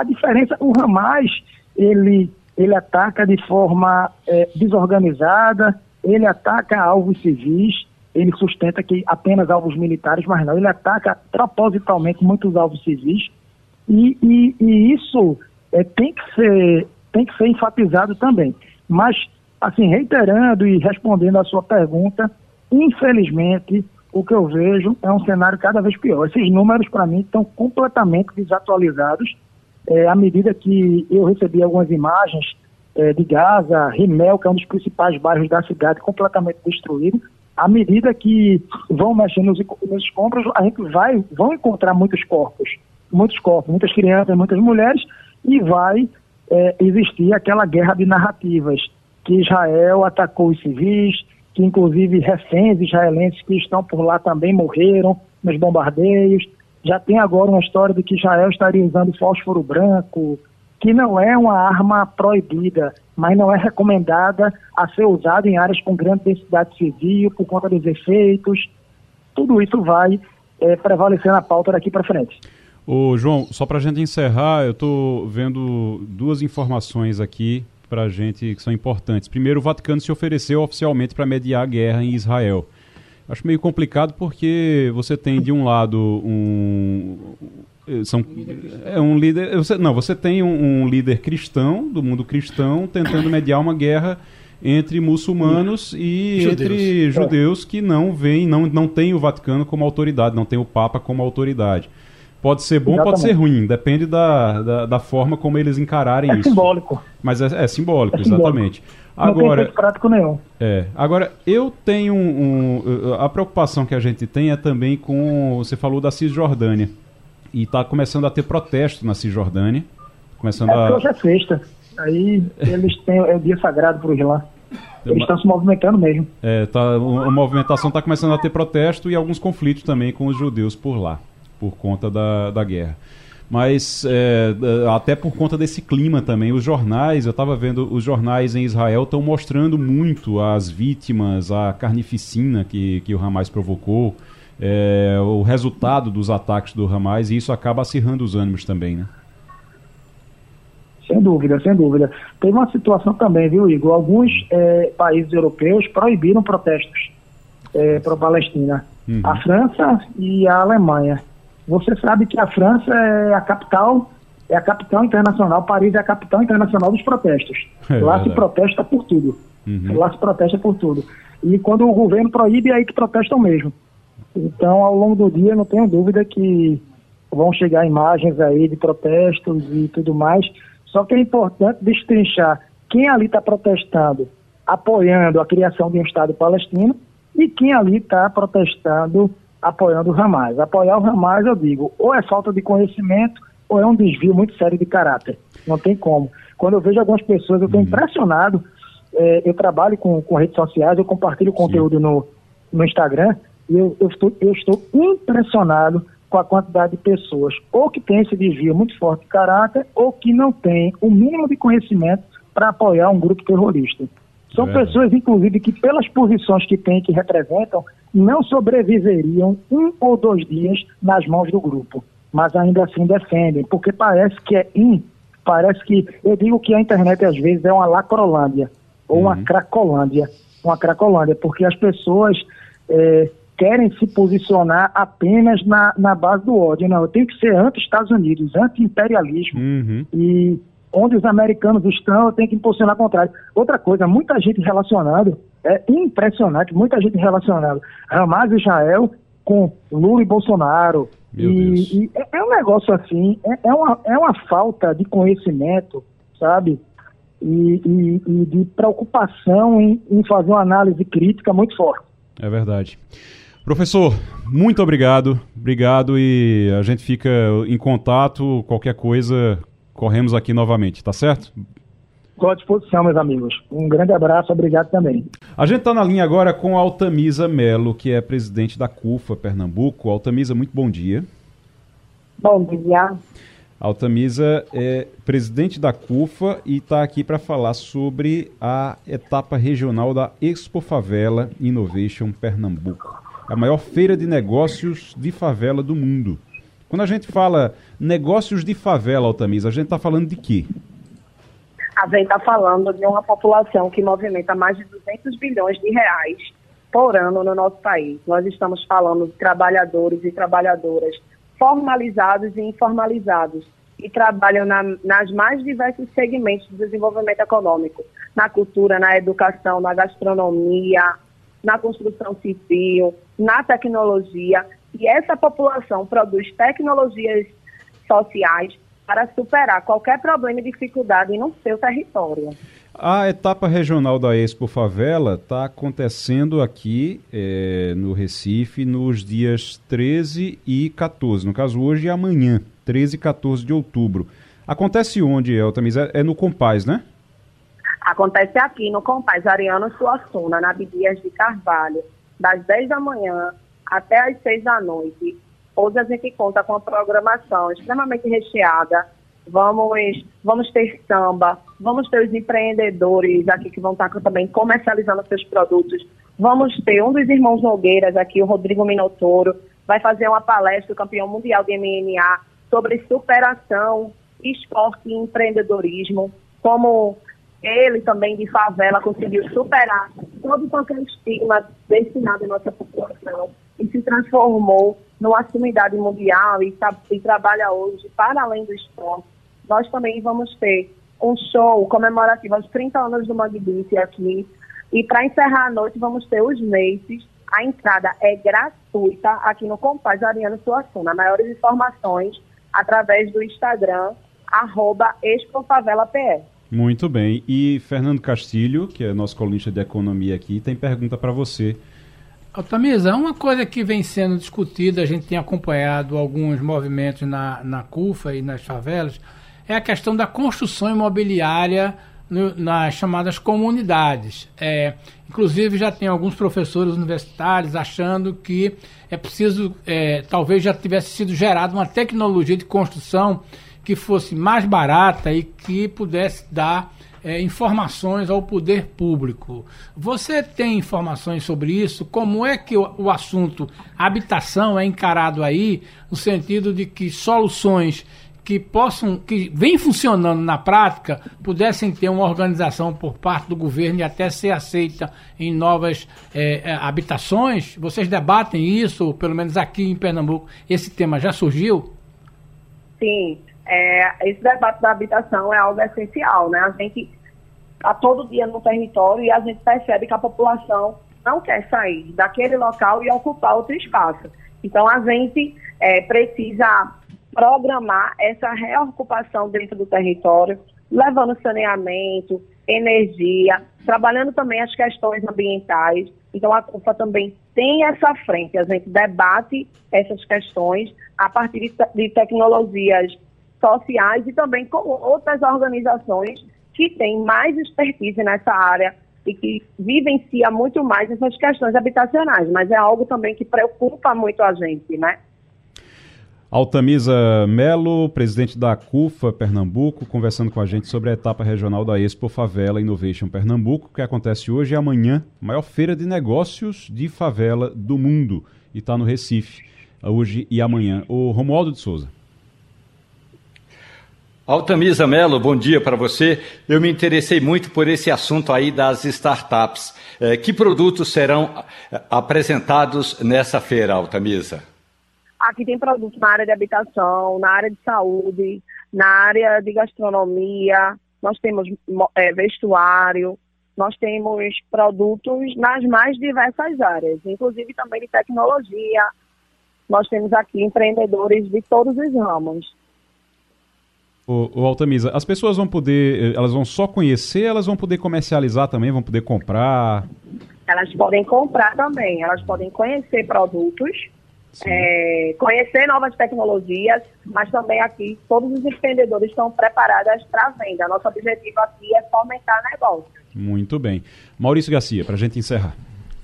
E: a diferença, o Hamas, ele, ele ataca de forma é, desorganizada, ele ataca alvos civis, ele sustenta que apenas alvos militares, mas não, ele ataca propositalmente muitos alvos civis, e, e, e isso é, tem, que ser, tem que ser enfatizado também. Mas, assim, reiterando e respondendo à sua pergunta, Infelizmente, o que eu vejo é um cenário cada vez pior. Esses números, para mim, estão completamente desatualizados. É, à medida que eu recebi algumas imagens é, de Gaza, Rimel, que é um dos principais bairros da cidade, completamente destruído, à medida que vão mexendo nos, nos escombros, a gente vai vão encontrar muitos corpos, muitos corpos, muitas crianças, muitas mulheres, e vai é, existir aquela guerra de narrativas, que Israel atacou os civis, que inclusive reféns israelenses que estão por lá também morreram nos bombardeios. Já tem agora uma história de que Israel estaria usando fósforo branco, que não é uma arma proibida, mas não é recomendada a ser usada em áreas com grande densidade civil por conta dos efeitos. Tudo isso vai é, prevalecer na pauta daqui para frente.
A: Ô, João, só para a gente encerrar, eu estou vendo duas informações aqui para a gente que são importantes. Primeiro, o Vaticano se ofereceu oficialmente para mediar a guerra em Israel. Acho meio complicado porque você tem de um lado um são é um líder você, não você tem um, um, líder cristão do mundo cristão tentando mediar uma guerra entre muçulmanos e judeus. entre judeus que não veem não não tem o Vaticano como autoridade não tem o Papa como autoridade pode ser bom Exatamente. pode ser ruim depende da, da, da, forma como eles encararem
E: é
A: isso
E: simbólico
A: mas é, é simbólico é exatamente simbólico. Agora,
E: não tem prático nenhum.
A: É. Agora, eu tenho um, um, A preocupação que a gente tem é também com. Você falou da Cisjordânia. E está começando a ter protesto na Cisjordânia. Começando é,
E: a... hoje é sexta. Aí eles têm. É o dia sagrado para os lá. Eles estão se movimentando mesmo.
A: É, tá, a movimentação está começando a ter protesto e alguns conflitos também com os judeus por lá, por conta da, da guerra mas é, até por conta desse clima também. Os jornais, eu estava vendo, os jornais em Israel estão mostrando muito as vítimas, a carnificina que, que o Hamas provocou, é, o resultado dos ataques do Hamas, e isso acaba acirrando os ânimos também, né?
E: Sem dúvida, sem dúvida. Teve uma situação também, viu, Igor? Alguns é, países europeus proibiram protestos é, para a Palestina. Uhum. A França e a Alemanha. Você sabe que a França é a capital, é a capital internacional, Paris é a capital internacional dos protestos. É, Lá se protesta por tudo. Uhum. Lá se protesta por tudo. E quando o governo proíbe, é aí que protestam mesmo. Então, ao longo do dia, não tenho dúvida que vão chegar imagens aí de protestos e tudo mais. Só que é importante destrinchar quem ali está protestando, apoiando a criação de um Estado palestino, e quem ali está protestando apoiando o Hamas. Apoiar o Hamas, eu digo, ou é falta de conhecimento ou é um desvio muito sério de caráter. Não tem como. Quando eu vejo algumas pessoas, eu estou uhum. impressionado. É, eu trabalho com, com redes sociais, eu compartilho conteúdo no, no Instagram e eu, eu, estou, eu estou impressionado com a quantidade de pessoas ou que tem esse desvio muito forte de caráter ou que não tem o mínimo de conhecimento para apoiar um grupo terrorista. São é. pessoas, inclusive, que pelas posições que têm, que representam, não sobreviveriam um ou dois dias nas mãos do grupo, mas ainda assim defendem, porque parece que é in, parece que, eu digo que a internet às vezes é uma lacrolândia, ou uhum. uma cracolândia, uma cracolândia, porque as pessoas é, querem se posicionar apenas na, na base do ódio. Não, eu tenho que ser anti-Estados Unidos, anti-imperialismo,
A: uhum.
E: e onde os americanos estão, eu tenho que impulsionar o contrário. Outra coisa, muita gente relacionando, é impressionante, muita gente relacionando Hamas e Israel com Lula e Bolsonaro. E, e, é, é um negócio assim, é, é, uma, é uma falta de conhecimento, sabe? E, e, e de preocupação em, em fazer uma análise crítica muito forte.
A: É verdade. Professor, muito obrigado. Obrigado e a gente fica em contato. Qualquer coisa, corremos aqui novamente, tá certo?
E: Estou à disposição, meus amigos. Um grande abraço, obrigado também.
A: A gente está na linha agora com a Altamisa Melo, que é presidente da CUFA Pernambuco. Altamisa, muito bom dia.
F: Bom dia.
A: Altamisa é presidente da CUFA e está aqui para falar sobre a etapa regional da Expo Favela Innovation Pernambuco, a maior feira de negócios de favela do mundo. Quando a gente fala negócios de favela, Altamisa, a gente está falando de quê?
F: A gente está falando de uma população que movimenta mais de 200 bilhões de reais por ano no nosso país. Nós estamos falando de trabalhadores e trabalhadoras formalizados e informalizados e trabalham na, nas mais diversos segmentos do desenvolvimento econômico, na cultura, na educação, na gastronomia, na construção civil, na tecnologia e essa população produz tecnologias sociais para superar qualquer problema e dificuldade no seu território.
A: A etapa regional da Expo Favela está acontecendo aqui é, no Recife nos dias 13 e 14, no caso hoje e amanhã, 13 e 14 de outubro. Acontece onde, Eltamis? É, é no Compaz, né?
F: Acontece aqui no Compaz Ariano Suassuna, na Bidias de Carvalho, das 10 da manhã até às seis da noite. Hoje a gente conta com uma programação extremamente recheada vamos, vamos ter samba, vamos ter os empreendedores aqui que vão estar também comercializando seus produtos. Vamos ter um dos irmãos Nogueiras aqui, o Rodrigo Minotouro, vai fazer uma palestra, o campeão mundial de MMA, sobre superação, esporte e empreendedorismo, como ele também de favela conseguiu superar todo qualquer estigma destinado à nossa população e se transformou numa sumidade mundial e, e trabalha hoje para além do esporte. Nós também vamos ter um show comemorativo aos 30 anos do Magbice aqui. E para encerrar a noite, vamos ter os Maces. A entrada é gratuita aqui no Compaz Ariano Suassuna. Maiores informações através do Instagram, arroba
A: Muito bem. E Fernando Castilho, que é nosso colunista de economia aqui, tem pergunta para você.
C: Altamisa, uma coisa que vem sendo discutida, a gente tem acompanhado alguns movimentos na, na CUFA e nas favelas, é a questão da construção imobiliária no, nas chamadas comunidades. É, inclusive, já tem alguns professores universitários achando que é preciso, é, talvez já tivesse sido gerada uma tecnologia de construção que fosse mais barata e que pudesse dar é, informações ao poder público. Você tem informações sobre isso? Como é que o, o assunto habitação é encarado aí, no sentido de que soluções que possam, que vem funcionando na prática, pudessem ter uma organização por parte do governo e até ser aceita em novas é, é, habitações? Vocês debatem isso, pelo menos aqui em Pernambuco, esse tema já surgiu?
F: Sim, é, esse debate da habitação é algo essencial, né? A gente está todo dia no território e a gente percebe que a população não quer sair daquele local e ocupar outro espaço. Então a gente é, precisa programar essa reocupação dentro do território, levando saneamento, energia, trabalhando também as questões ambientais. Então, a CUFA também tem essa frente, a gente debate essas questões a partir de, de tecnologias sociais e também com outras organizações que têm mais expertise nessa área e que vivencia muito mais essas questões habitacionais, mas é algo também que preocupa muito a gente, né?
A: Altamisa Melo, presidente da CUFA Pernambuco, conversando com a gente sobre a etapa regional da Expo Favela Innovation Pernambuco, que acontece hoje e amanhã, maior feira de negócios de favela do mundo, e está no Recife, hoje e amanhã. O Romualdo de Souza.
B: Altamisa Melo, bom dia para você. Eu me interessei muito por esse assunto aí das startups. Eh, que produtos serão eh, apresentados nessa feira, Altamisa?
F: Aqui tem produtos na área de habitação, na área de saúde, na área de gastronomia, nós temos é, vestuário, nós temos produtos nas mais diversas áreas, inclusive também de tecnologia. Nós temos aqui empreendedores de todos os ramos.
A: O, o Altamisa, as pessoas vão poder, eh, elas vão só conhecer, elas vão poder comercializar também, vão poder comprar?
F: Elas podem comprar também, elas podem conhecer produtos, é, conhecer novas tecnologias, mas também aqui todos os empreendedores estão preparados para a venda. Nosso objetivo aqui é fomentar negócios.
A: Muito bem. Maurício Garcia, para a gente encerrar.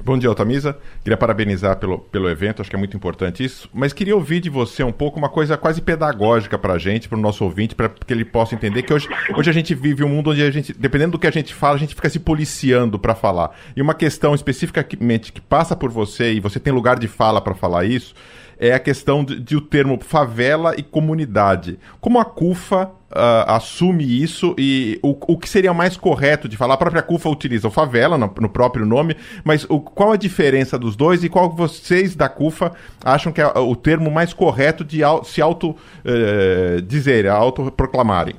D: Bom dia, Altamisa. Queria parabenizar pelo, pelo evento, acho que é muito importante isso. Mas queria ouvir de você um pouco uma coisa quase pedagógica para a gente, para o nosso ouvinte, para que ele possa entender que hoje, hoje a gente vive um mundo onde a gente, dependendo do que a gente fala, a gente fica se policiando para falar. E uma questão especificamente que passa por você, e você tem lugar de fala para falar isso, é a questão de, de, o termo favela e comunidade. Como a CUFA uh, assume isso e o, o que seria mais correto de falar? A própria CUFA utiliza o favela no, no próprio nome, mas o, qual a diferença dos dois e qual vocês da CUFA acham que é o termo mais correto de se auto uh, dizer, autoproclamarem?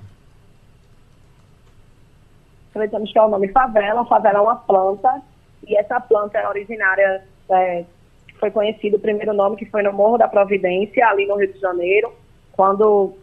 F: Acreditamos que é o nome favela. Favela é uma planta e essa planta é originária é, foi conhecido o primeiro nome, que foi no Morro da Providência, ali no Rio de Janeiro, quando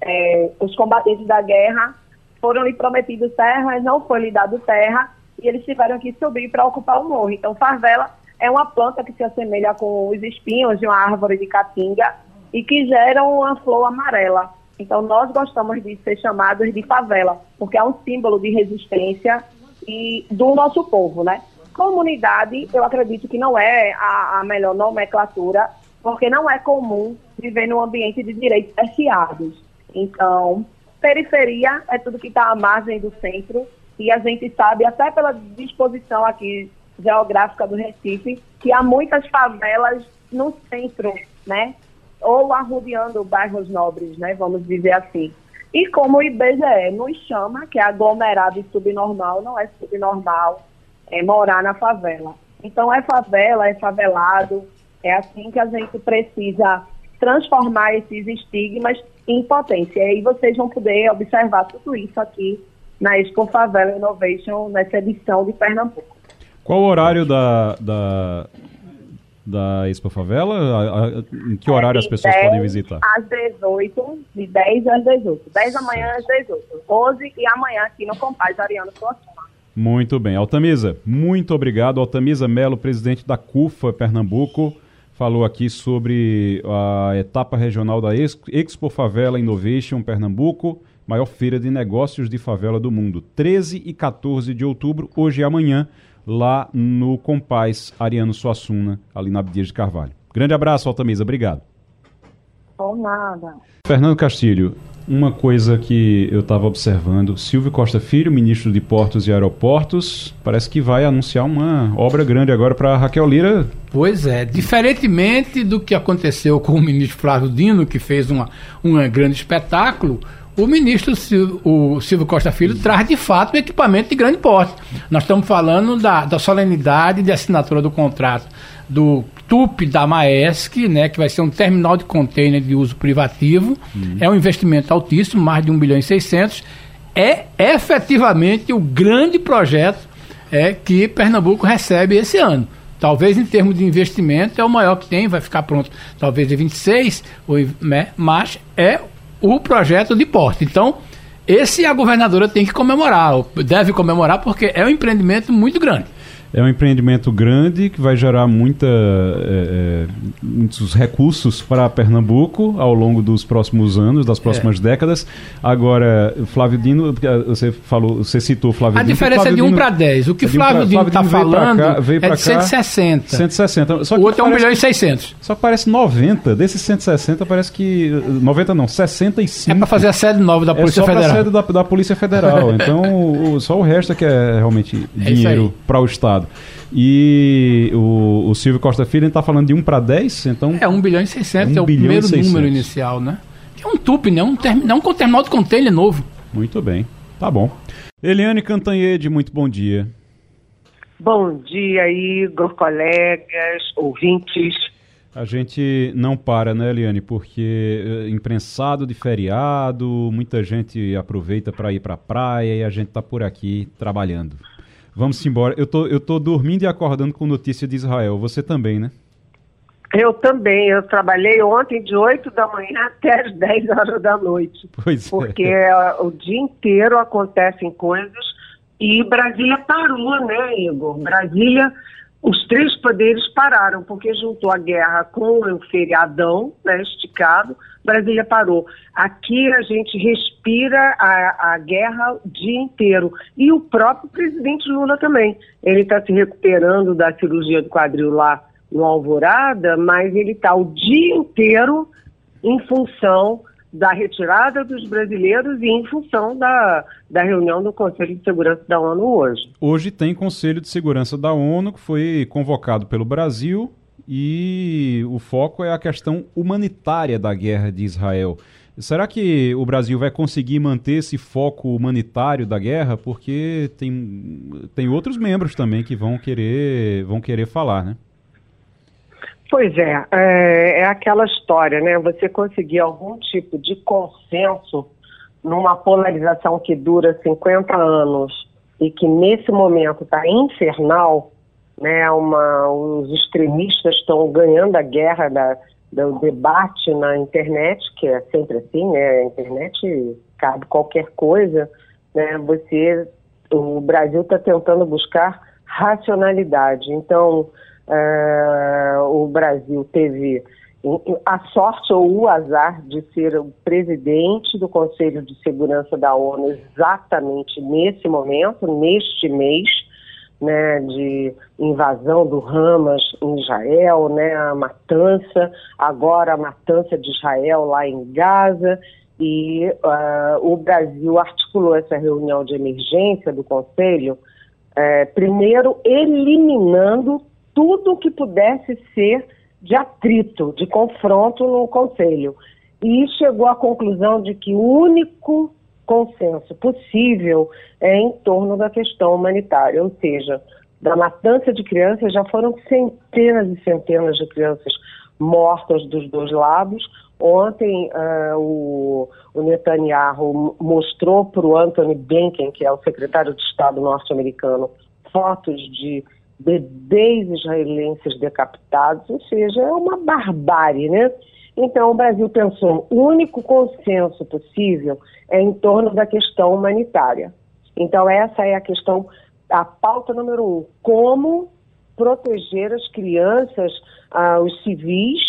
F: é, os combatentes da guerra foram lhe prometidos terra, mas não foi lhe dado terra, e eles tiveram que subir para ocupar o morro. Então, favela é uma planta que se assemelha com os espinhos de uma árvore de caatinga e que geram uma flor amarela. Então, nós gostamos de ser chamados de favela, porque é um símbolo de resistência e do nosso povo, né? Comunidade, eu acredito que não é a, a melhor nomenclatura, porque não é comum viver num ambiente de direitos cerceados. Então, Periferia é tudo que está à margem do centro e a gente sabe, até pela disposição aqui geográfica do Recife, que há muitas favelas no centro, né? Ou arrodeando bairros nobres, né? Vamos dizer assim. E como o IBGE nos chama, que é aglomerado e subnormal, não é subnormal é morar na favela. Então é favela, é favelado, é assim que a gente precisa transformar esses estigmas em potência. E aí vocês vão poder observar tudo isso aqui na Expo Favela Innovation, nessa edição de Pernambuco.
A: Qual o horário da, da, da Expo Favela? em que horário as pessoas podem visitar?
F: Às 18, de 10 às 18. 10 da manhã às 18. Hoje e amanhã aqui no Compaz Ariano Suassuna.
A: Muito bem. Altamisa, muito obrigado. Altamisa Melo, presidente da CUFA Pernambuco, falou aqui sobre a etapa regional da Expo Favela Innovation Pernambuco, maior feira de negócios de favela do mundo. 13 e 14 de outubro, hoje e amanhã, lá no Compaz Ariano Suassuna, ali na Abdias de Carvalho. Grande abraço, Altamisa. Obrigado.
F: Por nada.
A: Fernando Castilho, uma coisa que eu estava observando, Silvio Costa Filho, ministro de Portos e Aeroportos, parece que vai anunciar uma obra grande agora para Raquel Lira.
C: Pois é, diferentemente do que aconteceu com o ministro Flávio Dino, que fez uma, um grande espetáculo, o ministro Silvio, o Silvio Costa Filho traz de fato equipamento de grande porte. Nós estamos falando da, da solenidade de assinatura do contrato do TUP da Maersk, né, que vai ser um terminal de container de uso privativo. Uhum. É um investimento altíssimo, mais de 1 bilhão e 600. É efetivamente o grande projeto é, que Pernambuco recebe esse ano. Talvez em termos de investimento é o maior que tem, vai ficar pronto talvez em 26, né, mas é o projeto de porte. Então, esse a governadora tem que comemorar, deve comemorar, porque é um empreendimento muito grande.
A: É um empreendimento grande que vai gerar muita, é, é, muitos recursos para Pernambuco ao longo dos próximos anos, das próximas é. décadas. Agora, Flávio Dino, você falou, você citou Flávio
C: a
A: Dino.
C: A diferença é de 1 para 10. O que é Flávio Dino está falando cá, é de 160.
A: 160. Só
C: o outro é 1 milhão e 600.
A: Só que parece 90. Desses 160, parece que. 90 não, 65.
C: É para fazer a sede nova da Polícia
A: é só
C: Federal.
A: É a sede da, da Polícia Federal. então, o, só o resto é que é realmente é dinheiro para o Estado. E o, o Silvio Costa Filho está falando de 1 para 10, então.
C: É 1 bilhão e 600, é, é o primeiro número inicial, né? É um TUP, né? Um, term, um terminal de container novo.
A: Muito bem, tá bom. Eliane Cantanhede, muito bom dia.
G: Bom dia, Igor, colegas, ouvintes.
A: A gente não para, né, Eliane? Porque eh, imprensado de feriado, muita gente aproveita para ir para a praia e a gente está por aqui trabalhando. Vamos embora. Eu tô, eu tô dormindo e acordando com notícia de Israel. Você também, né?
G: Eu também. Eu trabalhei ontem de 8 da manhã até as 10 horas da noite.
A: Pois
G: porque
A: é.
G: Porque o dia inteiro acontecem coisas e Brasília parou, né, Igor? Brasília, os três poderes pararam, porque juntou a guerra com o feriadão, né, esticado, Brasília parou. Aqui a gente respira a, a guerra o dia inteiro. E o próprio presidente Lula também. Ele está se recuperando da cirurgia do quadril lá no Alvorada, mas ele está o dia inteiro em função da retirada dos brasileiros e em função da, da reunião do Conselho de Segurança da ONU hoje.
A: Hoje tem Conselho de Segurança da ONU que foi convocado pelo Brasil e o foco é a questão humanitária da guerra de Israel. Será que o Brasil vai conseguir manter esse foco humanitário da guerra? Porque tem, tem outros membros também que vão querer, vão querer falar, né?
G: Pois é, é, é aquela história, né? Você conseguir algum tipo de consenso numa polarização que dura 50 anos e que nesse momento está infernal, né, uma, os extremistas estão ganhando a guerra da, do debate na internet, que é sempre assim, né, a internet cabe qualquer coisa, né, você, o Brasil está tentando buscar racionalidade. Então, uh, o Brasil teve a sorte ou o azar de ser o presidente do Conselho de Segurança da ONU exatamente nesse momento, neste mês, né, de invasão do Hamas em Israel, né, a matança, agora a matança de Israel lá em Gaza, e uh, o Brasil articulou essa reunião de emergência do Conselho, uh, primeiro eliminando tudo que pudesse ser de atrito, de confronto no Conselho. E chegou à conclusão de que o único consenso possível é em torno da questão humanitária, ou seja, da matança de crianças, já foram centenas e centenas de crianças mortas dos dois lados. Ontem, uh, o, o, Netanyahu mostrou para o Anthony Blinken, que é o secretário de Estado norte-americano, fotos de bebês israelenses decapitados, ou seja, é uma barbárie, né? Então, o Brasil pensou, o único consenso possível é em torno da questão humanitária. Então, essa é a questão, a pauta número um, como proteger as crianças, ah, os civis,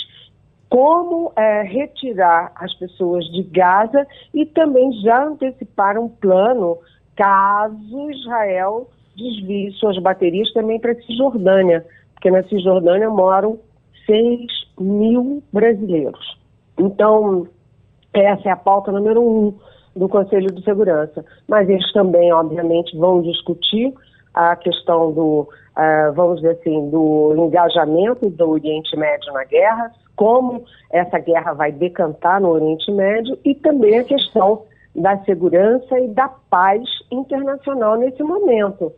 G: como é, retirar as pessoas de Gaza e também já antecipar um plano caso Israel desvie suas baterias também para a Cisjordânia, porque na Cisjordânia moram 6 mil brasileiros. Então, essa é a pauta número um do Conselho de Segurança. Mas eles também, obviamente, vão discutir a questão do, uh, vamos dizer assim, do engajamento do Oriente Médio na guerra, como essa guerra vai decantar no Oriente Médio e também a questão da segurança e da paz internacional nesse momento.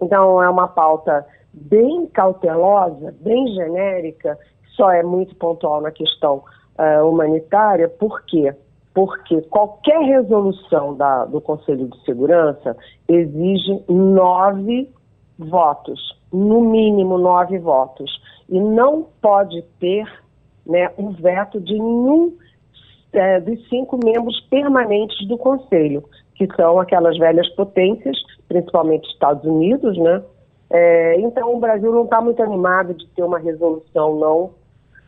G: Então, é uma pauta bem cautelosa, bem genérica, só é muito pontual na questão uh, humanitária, por quê? Porque qualquer resolução da, do Conselho de Segurança exige nove votos, no mínimo nove votos, e não pode ter né, um veto de nenhum é, dos cinco membros permanentes do Conselho, que são aquelas velhas potências, principalmente Estados Unidos, né? É, então o Brasil não está muito animado de ter uma resolução não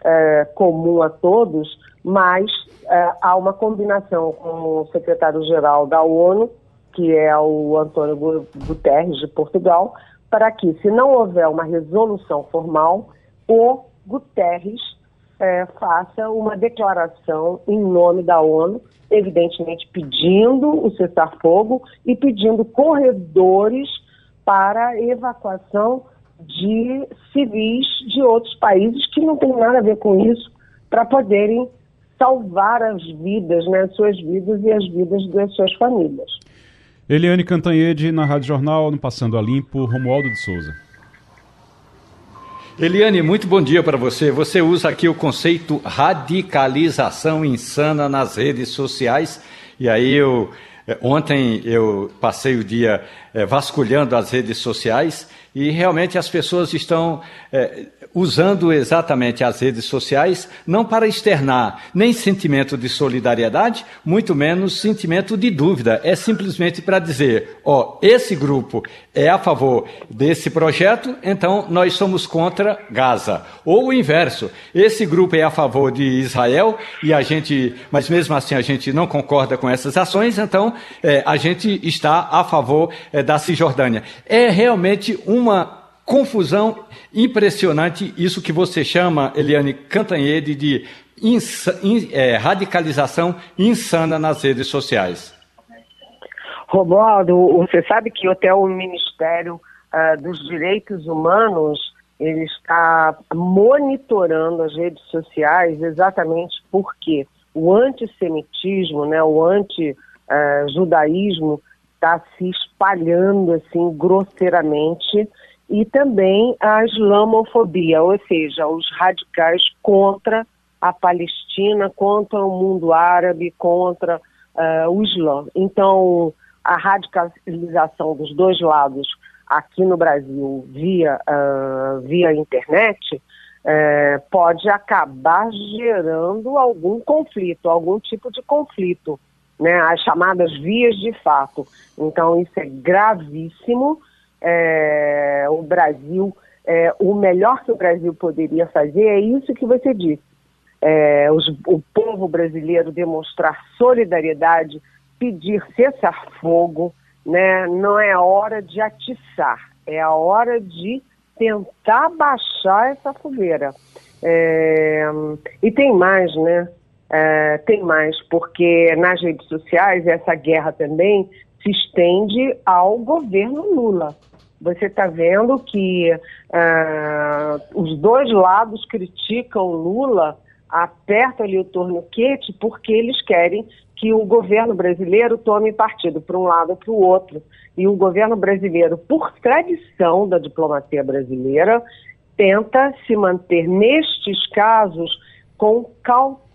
G: é, comum a todos, mas é, há uma combinação com o secretário-geral da ONU, que é o Antônio Guterres de Portugal, para que, se não houver uma resolução formal, o Guterres é, faça uma declaração em nome da ONU, evidentemente pedindo o cessar-fogo e pedindo corredores para evacuação de civis de outros países que não tem nada a ver com isso, para poderem salvar as vidas, né, as suas vidas e as vidas das suas famílias.
A: Eliane Cantanhede, na Rádio Jornal, no Passando a Limpo, Romualdo de Souza.
B: Eliane, muito bom dia para você. Você usa aqui o conceito radicalização insana nas redes sociais. E aí eu eh, ontem eu passei o dia é, vasculhando as redes sociais e realmente as pessoas estão é, usando exatamente as redes sociais não para externar nem sentimento de solidariedade, muito menos sentimento de dúvida. É simplesmente para dizer: ó, esse grupo é a favor desse projeto, então nós somos contra Gaza. Ou o inverso: esse grupo é a favor de Israel e a gente, mas mesmo assim a gente não concorda com essas ações, então é, a gente está a favor é, da Cisjordânia. É realmente uma confusão impressionante, isso que você chama, Eliane Cantanhede, de insa, in, é, radicalização insana nas redes sociais.
G: Romualdo, você sabe que até o Ministério uh, dos Direitos Humanos ele está monitorando as redes sociais exatamente porque o antissemitismo, né, o anti-judaísmo está se espalhando assim grosseiramente e também a islamofobia, ou seja, os radicais contra a Palestina, contra o mundo árabe, contra uh, o Islã. Então, a radicalização dos dois lados aqui no Brasil via, uh, via internet uh, pode acabar gerando algum conflito, algum tipo de conflito, né? as chamadas vias de fato. Então, isso é gravíssimo é, o Brasil, é, o melhor que o Brasil poderia fazer é isso que você disse. É, os, o povo brasileiro demonstrar solidariedade, pedir cessar-fogo, né? não é hora de atiçar, é a hora de tentar baixar essa fogueira. É, e tem mais, né? É, tem mais, porque nas redes sociais essa guerra também se estende ao governo Lula. Você está vendo que uh, os dois lados criticam Lula, apertam ali o torniquete, porque eles querem que o governo brasileiro tome partido para um lado ou para o outro. E o governo brasileiro, por tradição da diplomacia brasileira, tenta se manter nestes casos com cautela,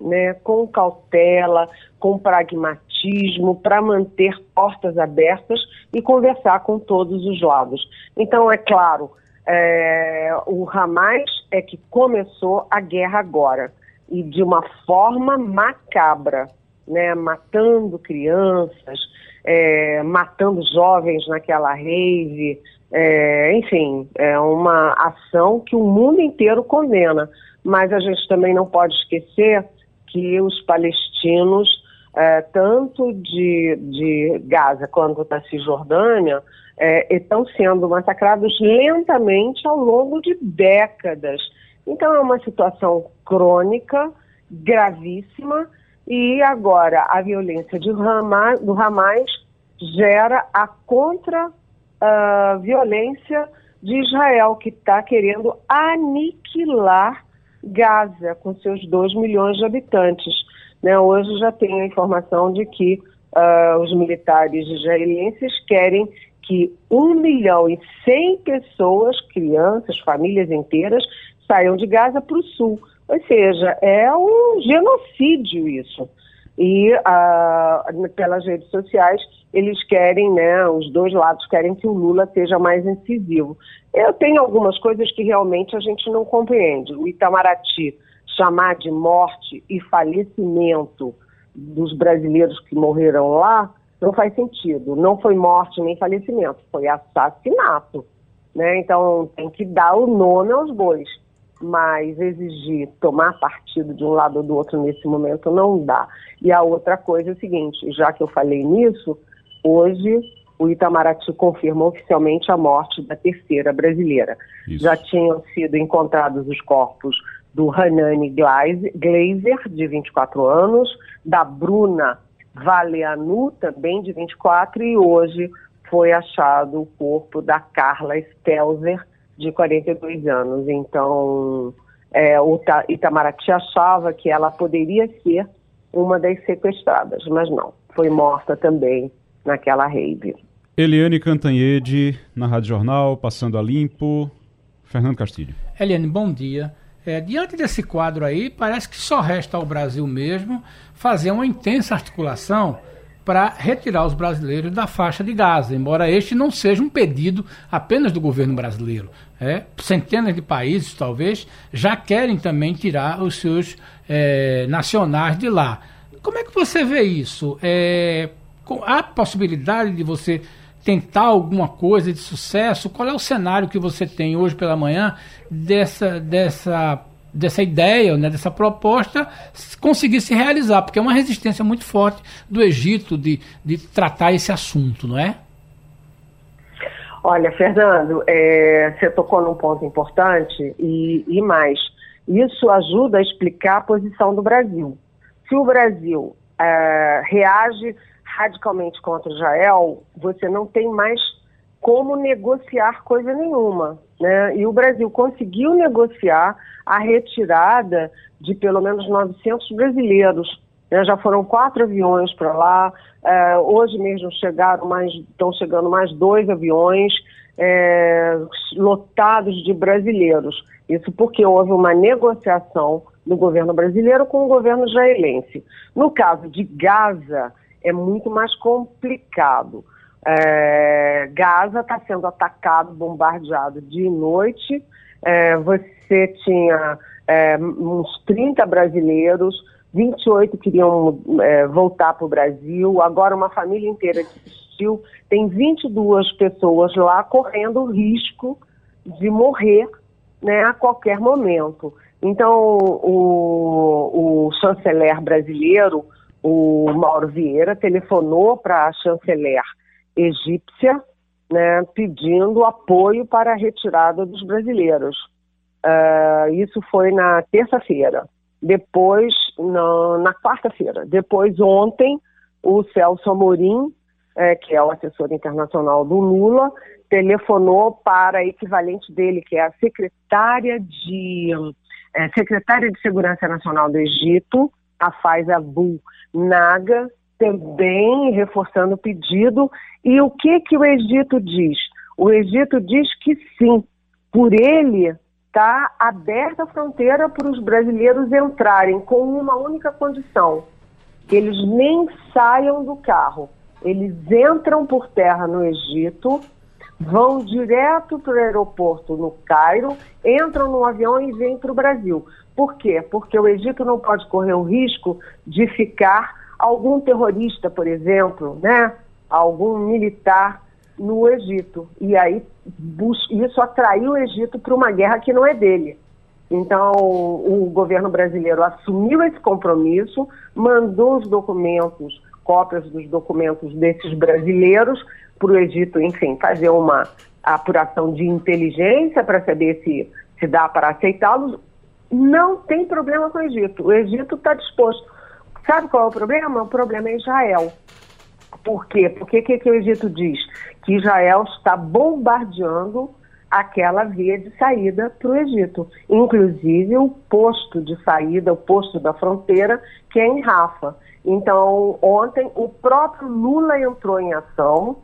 G: né? com cautela, com pragmatismo, para manter portas abertas e conversar com todos os lados. Então, é claro, é, o Hamas é que começou a guerra agora e de uma forma macabra, né, matando crianças, é, matando jovens naquela rave, é, enfim, é uma ação que o mundo inteiro condena. Mas a gente também não pode esquecer que os palestinos, é, tanto de, de Gaza quanto da Cisjordânia, é, estão sendo massacrados lentamente ao longo de décadas. Então é uma situação crônica, gravíssima, e agora a violência de Hamas, do Hamas gera a contra-violência uh, de Israel, que está querendo aniquilar Gaza, com seus 2 milhões de habitantes. Né? Hoje já tem a informação de que uh, os militares israelenses querem que 1 milhão e 100 pessoas, crianças, famílias inteiras, saiam de Gaza para o sul. Ou seja, é um genocídio isso. E uh, pelas redes sociais eles querem, né, os dois lados querem que o Lula seja mais incisivo. Eu tenho algumas coisas que realmente a gente não compreende. O Itamaraty chamar de morte e falecimento dos brasileiros que morreram lá não faz sentido. Não foi morte nem falecimento, foi assassinato. Né? Então tem que dar o nome aos bois. Mas exigir tomar partido de um lado ou do outro nesse momento não dá. E a outra coisa é o seguinte: já que eu falei nisso, hoje o Itamaraty confirma oficialmente a morte da terceira brasileira. Isso. Já tinham sido encontrados os corpos do Hanani Glazer, de 24 anos, da Bruna Valeanu, também de 24, e hoje foi achado o corpo da Carla Stelzer, de 42 anos. Então, é, o Itamaraty achava que ela poderia ser uma das sequestradas, mas não, foi morta também naquela rave.
A: Eliane Cantanhede, na Rádio Jornal, passando a limpo. Fernando Castilho.
C: Eliane, bom dia. É, diante desse quadro aí, parece que só resta ao Brasil mesmo fazer uma intensa articulação para retirar os brasileiros da faixa de Gaza, embora este não seja um pedido apenas do governo brasileiro. É, centenas de países, talvez, já querem também tirar os seus é, nacionais de lá. Como é que você vê isso? É, há possibilidade de você tentar alguma coisa de sucesso? Qual é o cenário que você tem hoje pela manhã dessa, dessa, dessa ideia, né, dessa proposta conseguir se realizar? Porque é uma resistência muito forte do Egito de, de tratar esse assunto, não é?
G: Olha, Fernando, é, você tocou num ponto importante e, e mais. Isso ajuda a explicar a posição do Brasil. Se o Brasil é, reage radicalmente contra Israel, você não tem mais como negociar coisa nenhuma. Né? E o Brasil conseguiu negociar a retirada de pelo menos 900 brasileiros. Né? Já foram quatro aviões para lá, é, hoje mesmo chegaram mais, estão chegando mais dois aviões é, lotados de brasileiros. Isso porque houve uma negociação do governo brasileiro com o governo israelense. No caso de Gaza, é muito mais complicado. É, Gaza está sendo atacado, bombardeado dia e noite. É, você tinha é, uns 30 brasileiros, 28 queriam é, voltar para o Brasil, agora uma família inteira desistiu. Tem 22 pessoas lá correndo o risco de morrer né, a qualquer momento. Então, o, o chanceler brasileiro, o Mauro Vieira telefonou para a chanceler egípcia, né, pedindo apoio para a retirada dos brasileiros. Uh, isso foi na terça-feira. Depois, na, na quarta-feira. Depois, ontem, o Celso Amorim, é, que é o assessor internacional do Lula, telefonou para a equivalente dele, que é a secretária de, é, secretária de Segurança Nacional do Egito, a Faiz Abu Naga, também reforçando o pedido. E o que, que o Egito diz? O Egito diz que sim, por ele está aberta a fronteira para os brasileiros entrarem com uma única condição, que eles nem saiam do carro. Eles entram por terra no Egito, vão direto para o aeroporto no Cairo, entram no avião e vêm para o Brasil. Por quê? Porque o Egito não pode correr o risco de ficar algum terrorista, por exemplo, né? algum militar no Egito. E aí isso atraiu o Egito para uma guerra que não é dele. Então, o governo brasileiro assumiu esse compromisso, mandou os documentos, cópias dos documentos desses brasileiros para o Egito, enfim, fazer uma apuração de inteligência para saber se, se dá para aceitá-los. Não tem problema com o Egito. O Egito está disposto. Sabe qual é o problema? O problema é Israel. Por quê? Porque o que, que o Egito diz? Que Israel está bombardeando aquela via de saída para o Egito. Inclusive o posto de saída, o posto da fronteira, que é em Rafa. Então, ontem, o próprio Lula entrou em ação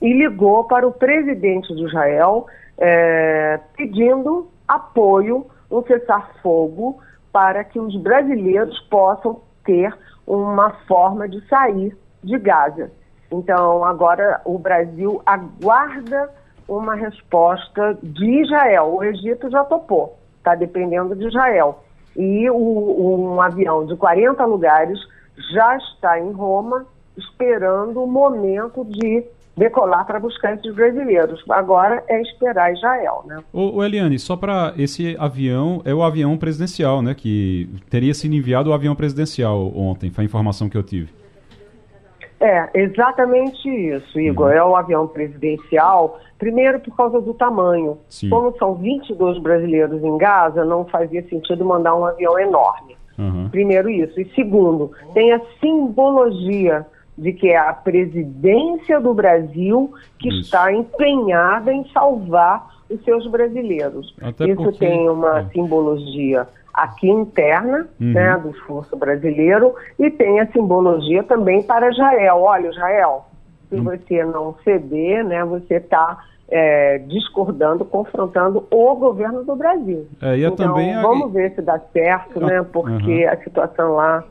G: e ligou para o presidente de Israel é, pedindo apoio, um cessar-fogo, para que os brasileiros possam ter uma forma de sair de Gaza. Então, agora o Brasil aguarda uma resposta de Israel. O Egito já topou, está dependendo de Israel. E o, um avião de 40 lugares já está em Roma, esperando o momento de decolar para buscar esses brasileiros. Agora é esperar Israel, né?
A: O, o Eliane, só para esse avião, é o avião presidencial, né? Que teria sido enviado o avião presidencial ontem, foi a informação que eu tive.
G: É, exatamente isso, Igor. Uhum. É o avião presidencial, primeiro por causa do tamanho. Sim. Como são 22 brasileiros em Gaza, não fazia sentido mandar um avião enorme. Uhum. Primeiro isso. E segundo, tem a simbologia de que é a presidência do Brasil que isso. está empenhada em salvar os seus brasileiros. Até isso porque... tem uma é. simbologia aqui interna, uhum. né, do esforço brasileiro, e tem a simbologia também para Israel. Olha, Israel, se uhum. você não ceder, né, você está é, discordando, confrontando o governo do Brasil. É, então, também vamos ver se dá certo, né, porque uhum. a situação lá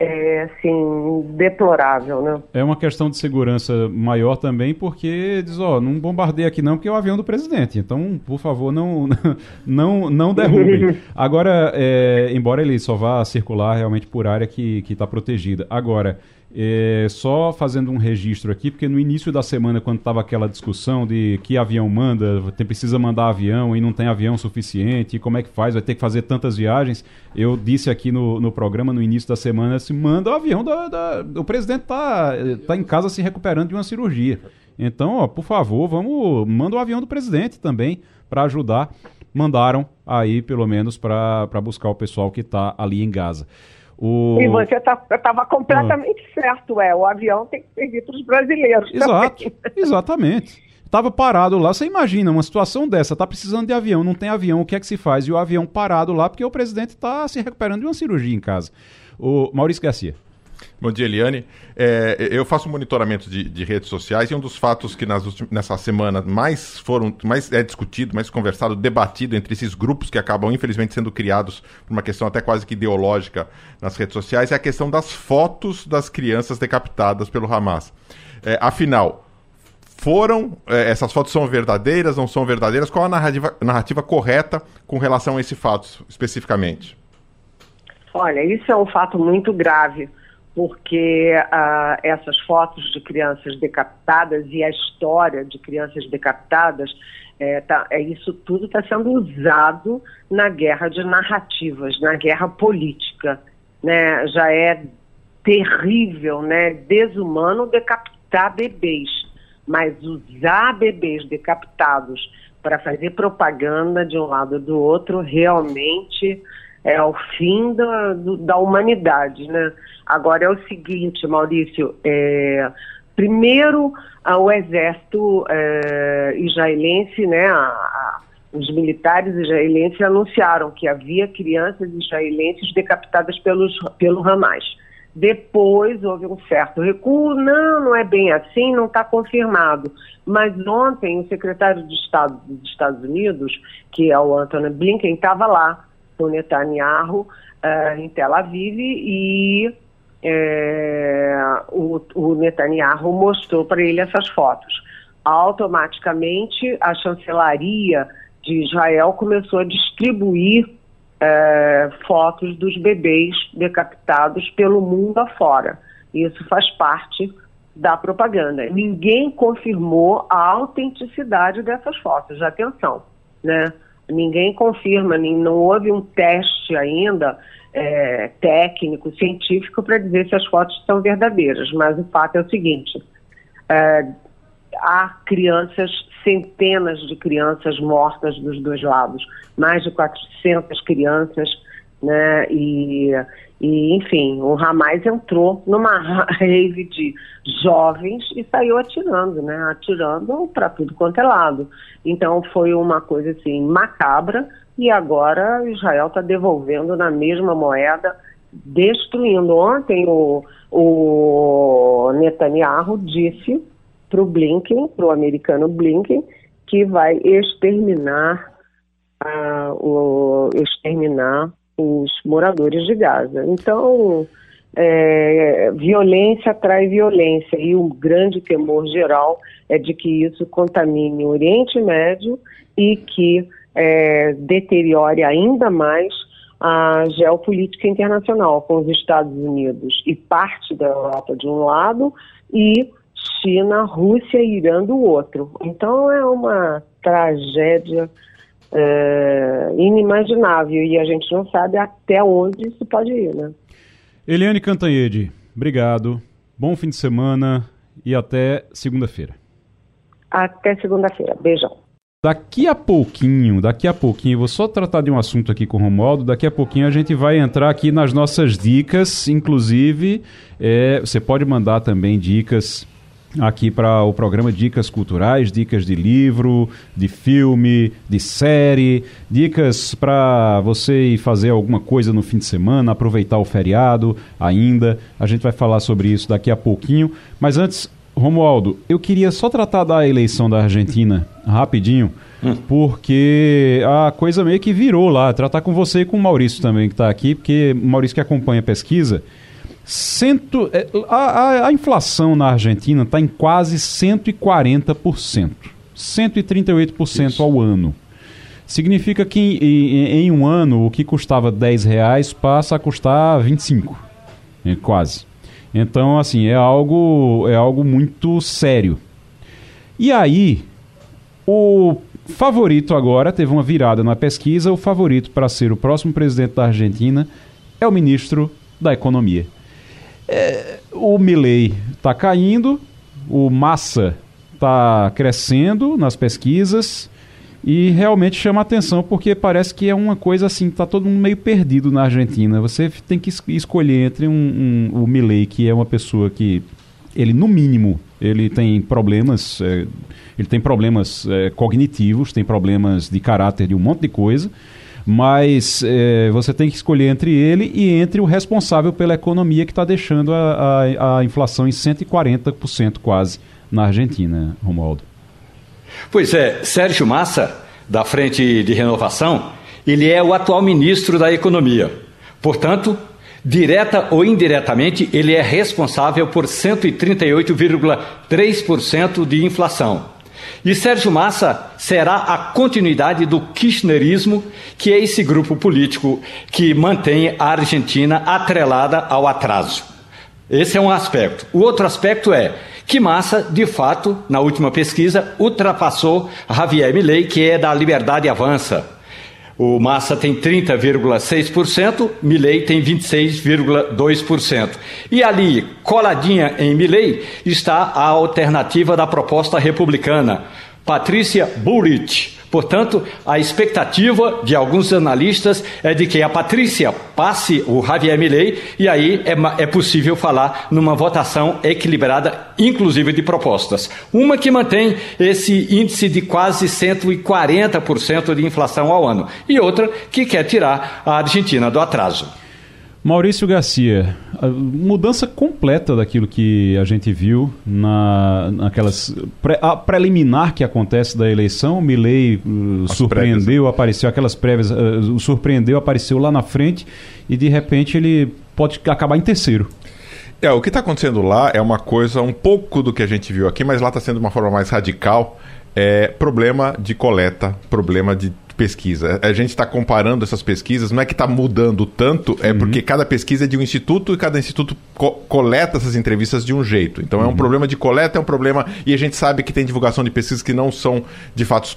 G: é assim deplorável, né?
A: É uma questão de segurança maior também, porque diz, ó, não bombardeia aqui não, porque é o avião do presidente. Então, por favor, não não não derrube. Agora, é, embora ele só vá circular realmente por área que está protegida. Agora, é, só fazendo um registro aqui, porque no início da semana, quando estava aquela discussão de que avião manda, tem, precisa mandar avião e não tem avião suficiente, como é que faz, vai ter que fazer tantas viagens, eu disse aqui no, no programa, no início da semana, se manda o avião, da, da, o presidente está tá em casa se recuperando de uma cirurgia. Então, ó, por favor, vamos, manda o avião do presidente também para ajudar. Mandaram aí, pelo menos, para buscar o pessoal que está ali em Gaza.
G: O... E você estava tá, completamente ah. certo, é. O avião tem que servir para os brasileiros.
A: Exato, também. exatamente. Tava parado lá, você imagina uma situação dessa, tá precisando de avião, não tem avião, o que é que se faz? E o avião parado lá porque o presidente está se recuperando de uma cirurgia em casa. O Maurício Garcia.
D: Bom dia, Eliane. É, eu faço monitoramento de, de, redes sociais e um dos fatos que nas nessa semana mais foram, mais é discutido, mais conversado, debatido entre esses grupos que acabam infelizmente sendo criados por uma questão até quase que ideológica nas redes sociais é a questão das fotos das crianças decapitadas pelo Hamas. É, afinal, foram é, essas fotos são verdadeiras, não são verdadeiras? Qual a narrativa, narrativa correta com relação a esse fato especificamente?
G: Olha, isso é um fato muito grave porque ah, essas fotos de crianças decapitadas e a história de crianças decapitadas, é, tá, é isso tudo está sendo usado na guerra de narrativas, na guerra política. Né? Já é terrível, né? desumano decapitar bebês, mas usar bebês decapitados para fazer propaganda de um lado ou do outro realmente é o fim da, da humanidade, né? Agora é o seguinte, Maurício, é, primeiro o exército é, israelense, né, a, a, os militares israelenses anunciaram que havia crianças israelenses decapitadas pelos, pelo Hamas. Depois houve um certo recuo, não, não é bem assim, não está confirmado. Mas ontem o secretário de Estado dos Estados Unidos, que é o Anthony Blinken, estava lá com Netanyahu uh, em Tel Aviv e é, o, o Netanyahu mostrou para ele essas fotos. Automaticamente a chancelaria de Israel começou a distribuir é, fotos dos bebês decapitados pelo mundo afora. Isso faz parte da propaganda. Ninguém confirmou a autenticidade dessas fotos, atenção, né? Ninguém confirma, não houve um teste ainda é, técnico, científico para dizer se as fotos são verdadeiras, mas o fato é o seguinte: é, há crianças, centenas de crianças mortas dos dois lados, mais de 400 crianças, né? E, e enfim, o Hamas entrou numa rave de jovens e saiu atirando, né? Atirando para tudo quanto é lado. Então foi uma coisa assim macabra e agora Israel está devolvendo na mesma moeda, destruindo. Ontem o, o Netanyahu disse para o Blinken, para o americano Blinken, que vai exterminar, uh, o, exterminar os moradores de Gaza. Então, é, violência atrai violência e o grande temor geral é de que isso contamine o Oriente Médio e que é, deteriore ainda mais a geopolítica internacional com os Estados Unidos e parte da Europa de um lado e China, Rússia e Irã do outro. Então é uma tragédia é, inimaginável e a gente não sabe até onde isso pode ir, né?
A: Eliane Cantanhede, obrigado. Bom fim de semana e até segunda-feira.
G: Até segunda-feira. Beijão.
A: Daqui a pouquinho, daqui a pouquinho, vou só tratar de um assunto aqui com o Romualdo. Daqui a pouquinho a gente vai entrar aqui nas nossas dicas. Inclusive, é, você pode mandar também dicas aqui para o programa Dicas Culturais, dicas de livro, de filme, de série, dicas para você ir fazer alguma coisa no fim de semana, aproveitar o feriado ainda. A gente vai falar sobre isso daqui a pouquinho. Mas antes, Romualdo, eu queria só tratar da eleição da Argentina rapidinho, hum. porque a coisa meio que virou lá. Tratar com você e com o Maurício também, que está aqui, porque o Maurício que acompanha a pesquisa. Cento, é, a, a, a inflação na Argentina está em quase 140%. 138% Isso. ao ano. Significa que em, em, em, um ano o que custava 10 reais passa a custar 25. É, quase. Então, assim, é algo, é algo muito sério. E aí, o favorito agora teve uma virada na pesquisa. O favorito para ser o próximo presidente da Argentina é o ministro da Economia. É, o Milley está caindo, o Massa está crescendo nas pesquisas. E realmente chama atenção porque parece que é uma coisa assim, tá todo mundo meio perdido na Argentina. Você tem que es escolher entre um, um, o Milley, que é uma pessoa que ele no mínimo ele tem problemas, é, ele tem problemas é, cognitivos, tem problemas de caráter de um monte de coisa, mas é, você tem que escolher entre ele e entre o responsável pela economia que está deixando a, a, a inflação em 140% quase na Argentina, Romualdo.
B: Pois é, Sérgio Massa, da Frente de Renovação, ele é o atual ministro da Economia. Portanto, direta ou indiretamente, ele é responsável por 138,3% de inflação. E Sérgio Massa será a continuidade do kirchnerismo, que é esse grupo político que mantém a Argentina atrelada ao atraso. Esse é um aspecto. O outro aspecto é que Massa, de fato, na última pesquisa, ultrapassou Javier Milei, que é da Liberdade Avança. O Massa tem 30,6%, Milei tem 26,2%. E ali, coladinha em Milei, está a alternativa da proposta republicana, Patrícia Bullrich, Portanto, a expectativa de alguns analistas é de que a Patrícia passe o Javier Milei e aí é, é possível falar numa votação equilibrada, inclusive de propostas. Uma que mantém esse índice de quase 140% de inflação ao ano e outra que quer tirar a Argentina do atraso.
A: Maurício Garcia, mudança completa daquilo que a gente viu na, naquelas a preliminar que acontece da eleição. O Milley uh, surpreendeu, prévias. apareceu aquelas prévias, uh, surpreendeu, apareceu lá na frente e de repente ele pode acabar em terceiro.
D: É, o que está acontecendo lá é uma coisa um pouco do que a gente viu aqui, mas lá está sendo de uma forma mais radical. É problema de coleta, problema de pesquisa. A gente está comparando essas pesquisas, não é que está mudando tanto, é uhum. porque cada pesquisa é de um instituto e cada instituto co coleta essas entrevistas de um jeito. Então uhum. é um uhum. problema de coleta, é um problema. E a gente sabe que tem divulgação de pesquisas que não são, de fato,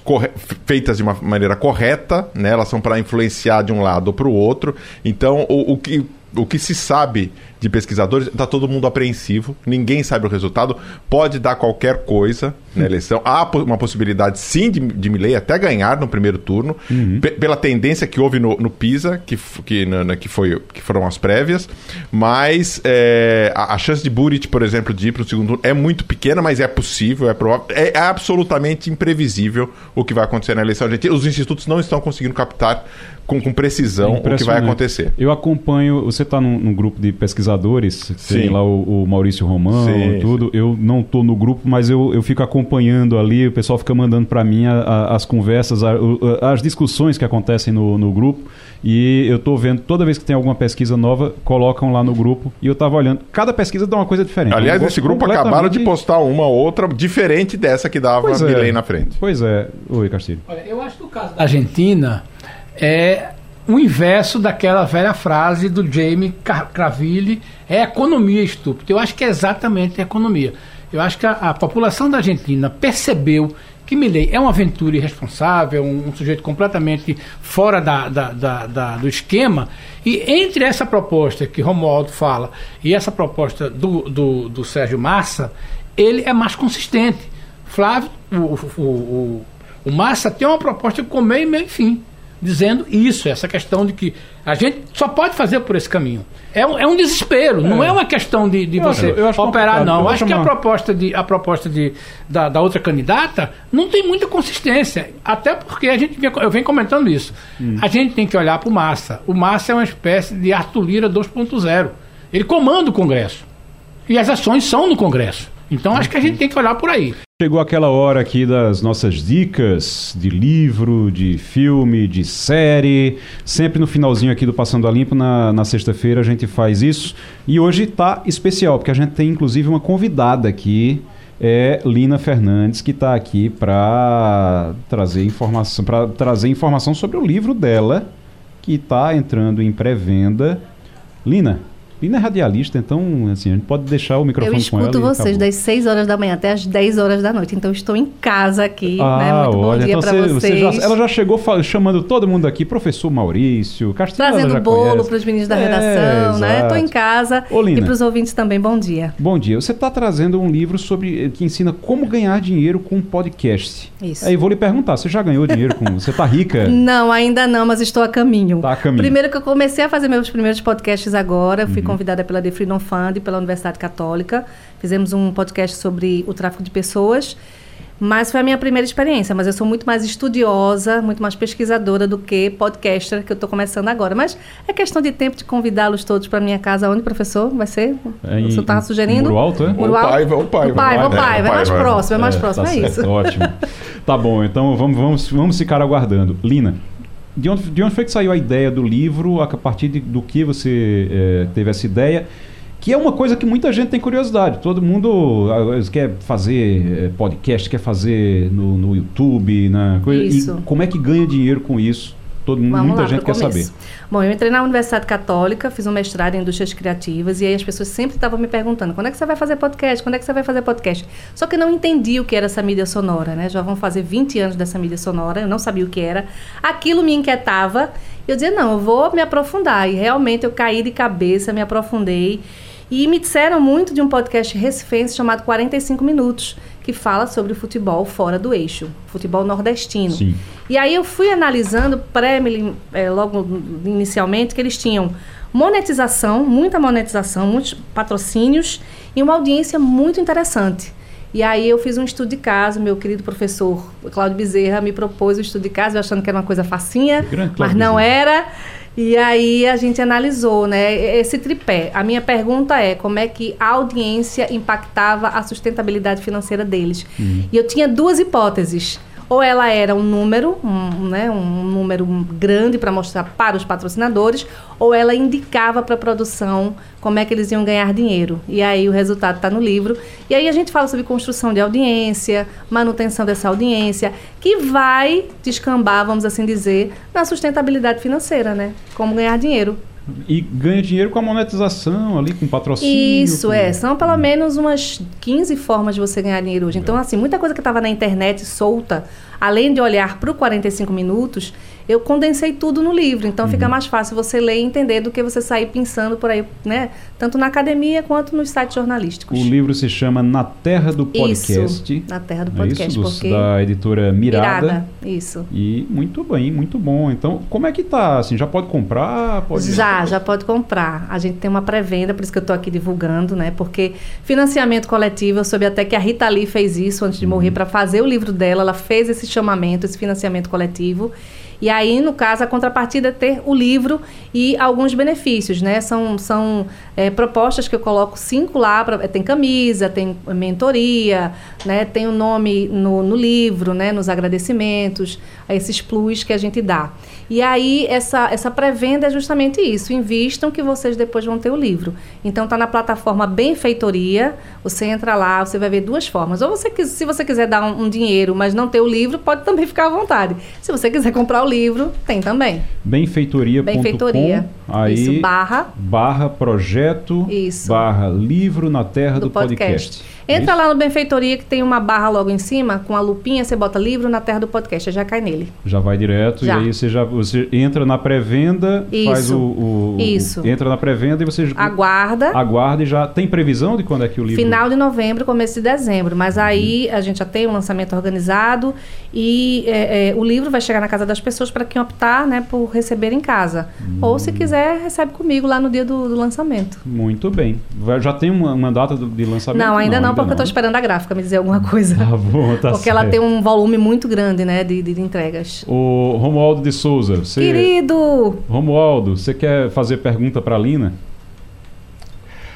D: feitas de uma maneira correta, né? elas são para influenciar de um lado ou para o outro. Então, o, o que o que se sabe de pesquisadores, está todo mundo apreensivo, ninguém sabe o resultado, pode dar qualquer coisa na eleição. Há uma possibilidade, sim, de, de Milley até ganhar no primeiro turno, uhum. pela tendência que houve no, no PISA, que, que, na, que, foi, que foram as prévias, mas é, a, a, chance de Burit, por exemplo, de ir para o segundo turno é muito pequena, mas é possível, é provável, é, é absolutamente imprevisível o que vai acontecer na eleição. Os institutos não estão conseguindo captar com, com precisão o que vai acontecer.
A: Eu acompanho, você está num, num, grupo de pesquisadores, tem lá o, o Maurício Romão e tudo. Sim. Eu não estou no grupo, mas eu, eu fico acompanhando ali, o pessoal fica mandando para mim a, a, as conversas, a, as discussões que acontecem no, no grupo. E eu estou vendo, toda vez que tem alguma pesquisa nova, colocam lá no grupo. E eu estava olhando, cada pesquisa dá uma coisa diferente.
D: Aliás, esse grupo completamente... acabaram de postar uma outra diferente dessa que dava pois é. na frente.
A: Pois é. Oi, Castilho.
C: Olha, eu acho que o caso da Argentina é o inverso daquela velha frase do Jamie Craville, é economia estúpida. Eu acho que é exatamente a economia. Eu acho que a, a população da Argentina percebeu que Milley é uma aventura irresponsável, um, um sujeito completamente fora da, da, da, da, do esquema. E entre essa proposta que Romualdo fala e essa proposta do, do, do Sérgio Massa, ele é mais consistente. Flávio, o, o, o, o Massa tem uma proposta com meio e meio fim dizendo isso, essa questão de que a gente só pode fazer por esse caminho. É um, é um desespero, é. não é uma questão de, de você eu, eu operar, não. Eu acho que a proposta, de, a proposta de, da, da, outra candidata não tem muita consistência. Até porque a gente eu venho comentando isso. Hum. A gente tem que olhar para o Massa. O Massa é uma espécie de Arthur Lira 2.0. Ele comanda o Congresso. E as ações são no Congresso. Então acho que a gente tem que olhar por aí.
A: Chegou aquela hora aqui das nossas dicas de livro, de filme, de série. Sempre no finalzinho aqui do Passando a Limpo, na, na sexta-feira, a gente faz isso. E hoje está especial, porque a gente tem inclusive uma convidada aqui. É Lina Fernandes, que está aqui para trazer informação, para trazer informação sobre o livro dela, que está entrando em pré-venda. Lina, Lina é radialista, então assim, a gente pode deixar o microfone
H: com ela. Eu escuto vocês das 6 horas da manhã até as 10 horas da noite, então estou em casa aqui, ah, né? Muito olha, bom dia então para vocês. Você
A: já, ela já chegou chamando todo mundo aqui, professor Maurício,
H: Castilho. Trazendo bolo para os meninos da é, redação, né? Estou em casa. Ô, Lina, e para os ouvintes também, bom dia.
A: Bom dia. Você está trazendo um livro sobre que ensina como ganhar dinheiro com podcast.
H: Isso.
A: Aí vou lhe perguntar, você já ganhou dinheiro com. Você está rica?
H: Não, ainda não, mas estou a caminho.
A: Está a caminho.
H: Primeiro que eu comecei a fazer meus primeiros podcasts agora, fui uhum. Convidada pela The Freedom Fund, pela Universidade Católica. Fizemos um podcast sobre o tráfico de pessoas. Mas foi a minha primeira experiência, mas eu sou muito mais estudiosa, muito mais pesquisadora do que podcaster, que eu estou começando agora. Mas é questão de tempo de convidá-los todos para minha casa. Onde, professor? Vai ser? É em, o senhor estava sugerindo?
A: Muro Alto, é?
H: Muro Alto? O pai,
D: o pai.
H: O pai, o pai, é, mais próximo, é mais é, próximo, tá é isso.
A: Ótimo. tá bom, então vamos, vamos, vamos ficar aguardando. Lina, de onde, de onde foi que saiu a ideia do livro? A partir de, do que você é, teve essa ideia? Que é uma coisa que muita gente tem curiosidade. Todo mundo ah, quer fazer eh, podcast, quer fazer no, no YouTube, né?
H: Isso.
A: Como é que ganha dinheiro com isso? Todo, Vamos muita lá, gente quer começo. saber.
H: Bom, eu entrei na Universidade Católica, fiz um mestrado em indústrias criativas e aí as pessoas sempre estavam me perguntando quando é que você vai fazer podcast, quando é que você vai fazer podcast. Só que eu não entendi o que era essa mídia sonora, né? Já vão fazer 20 anos dessa mídia sonora, eu não sabia o que era. Aquilo me inquietava. Eu dizia, não, eu vou me aprofundar. E realmente eu caí de cabeça, me aprofundei. E me disseram muito de um podcast recifense chamado 45 Minutos, que fala sobre o futebol fora do eixo, futebol nordestino.
A: Sim.
H: E aí eu fui analisando, pré, é, logo inicialmente, que eles tinham monetização, muita monetização, muitos patrocínios e uma audiência muito interessante. E aí eu fiz um estudo de caso, meu querido professor Cláudio Bezerra me propôs o estudo de caso, eu achando que era uma coisa facinha, mas não era. E aí a gente analisou, né, esse tripé. A minha pergunta é como é que a audiência impactava a sustentabilidade financeira deles. Uhum. E eu tinha duas hipóteses ou ela era um número, um, né, um número grande para mostrar para os patrocinadores, ou ela indicava para a produção como é que eles iam ganhar dinheiro. E aí o resultado está no livro. E aí a gente fala sobre construção de audiência, manutenção dessa audiência, que vai descambar, vamos assim dizer, na sustentabilidade financeira, né? Como ganhar dinheiro.
A: E ganha dinheiro com a monetização ali, com patrocínio.
H: Isso,
A: com...
H: é. São pelo menos umas 15 formas de você ganhar dinheiro hoje. Então, assim, muita coisa que estava na internet solta, além de olhar para o 45 minutos, eu condensei tudo no livro. Então, uhum. fica mais fácil você ler e entender do que você sair pensando por aí, né? Tanto na academia quanto nos sites jornalísticos.
A: O livro se chama Na Terra do Podcast.
H: Isso, Na Terra do Podcast.
A: É isso, porque... Da editora Mirada. Mirada.
H: Isso.
A: E muito bem, muito bom. Então, como é que tá? Assim, já pode comprar? Pode...
H: Já, já pode comprar. A gente tem uma pré-venda, por isso que eu estou aqui divulgando, né? Porque financiamento coletivo, eu soube até que a Rita Lee fez isso antes de morrer uhum. para fazer o livro dela. Ela fez esse chamamento, esse financiamento coletivo. E aí, no caso, a contrapartida é ter o livro e alguns benefícios, né? São, são é, propostas que eu coloco cinco lá, pra, tem camisa, tem mentoria, né? Tem o nome no, no livro, né? Nos agradecimentos, esses plus que a gente dá. E aí, essa, essa pré-venda é justamente isso. Invistam que vocês depois vão ter o livro. Então, tá na plataforma Benfeitoria. Você entra lá, você vai ver duas formas. Ou você, se você quiser dar um, um dinheiro, mas não ter o livro, pode também ficar à vontade. Se você quiser comprar o livro, tem também.
A: Benfeitoria.com. Benfeitoria. Aí,
H: isso, barra.
A: Barra projeto.
H: Isso.
A: Barra livro na terra do, do podcast. podcast.
H: Entra Isso. lá no Benfeitoria que tem uma barra logo em cima, com a lupinha, você bota livro na terra do podcast, já cai nele.
A: Já vai direto, já. e aí você já você entra na pré-venda, faz o, o,
H: Isso.
A: O, entra na pré-venda e você
H: aguarda.
A: Aguarda e já tem previsão de quando é que o livro.
H: Final de novembro, começo de dezembro. Mas aí a gente já tem um lançamento organizado e é, é, o livro vai chegar na casa das pessoas para quem optar, né, por receber em casa. Hum. Ou se quiser, recebe comigo lá no dia do, do lançamento.
A: Muito bem. Já tem uma, uma data de lançamento?
H: Não, ainda não, não porque eu estou esperando a gráfica me dizer alguma coisa.
A: Tá bom, tá
H: Porque certo. ela tem um volume muito grande, né, de, de entregas.
A: O Romualdo de Souza, você...
H: Querido!
A: Romualdo, você quer fazer pergunta para a Lina?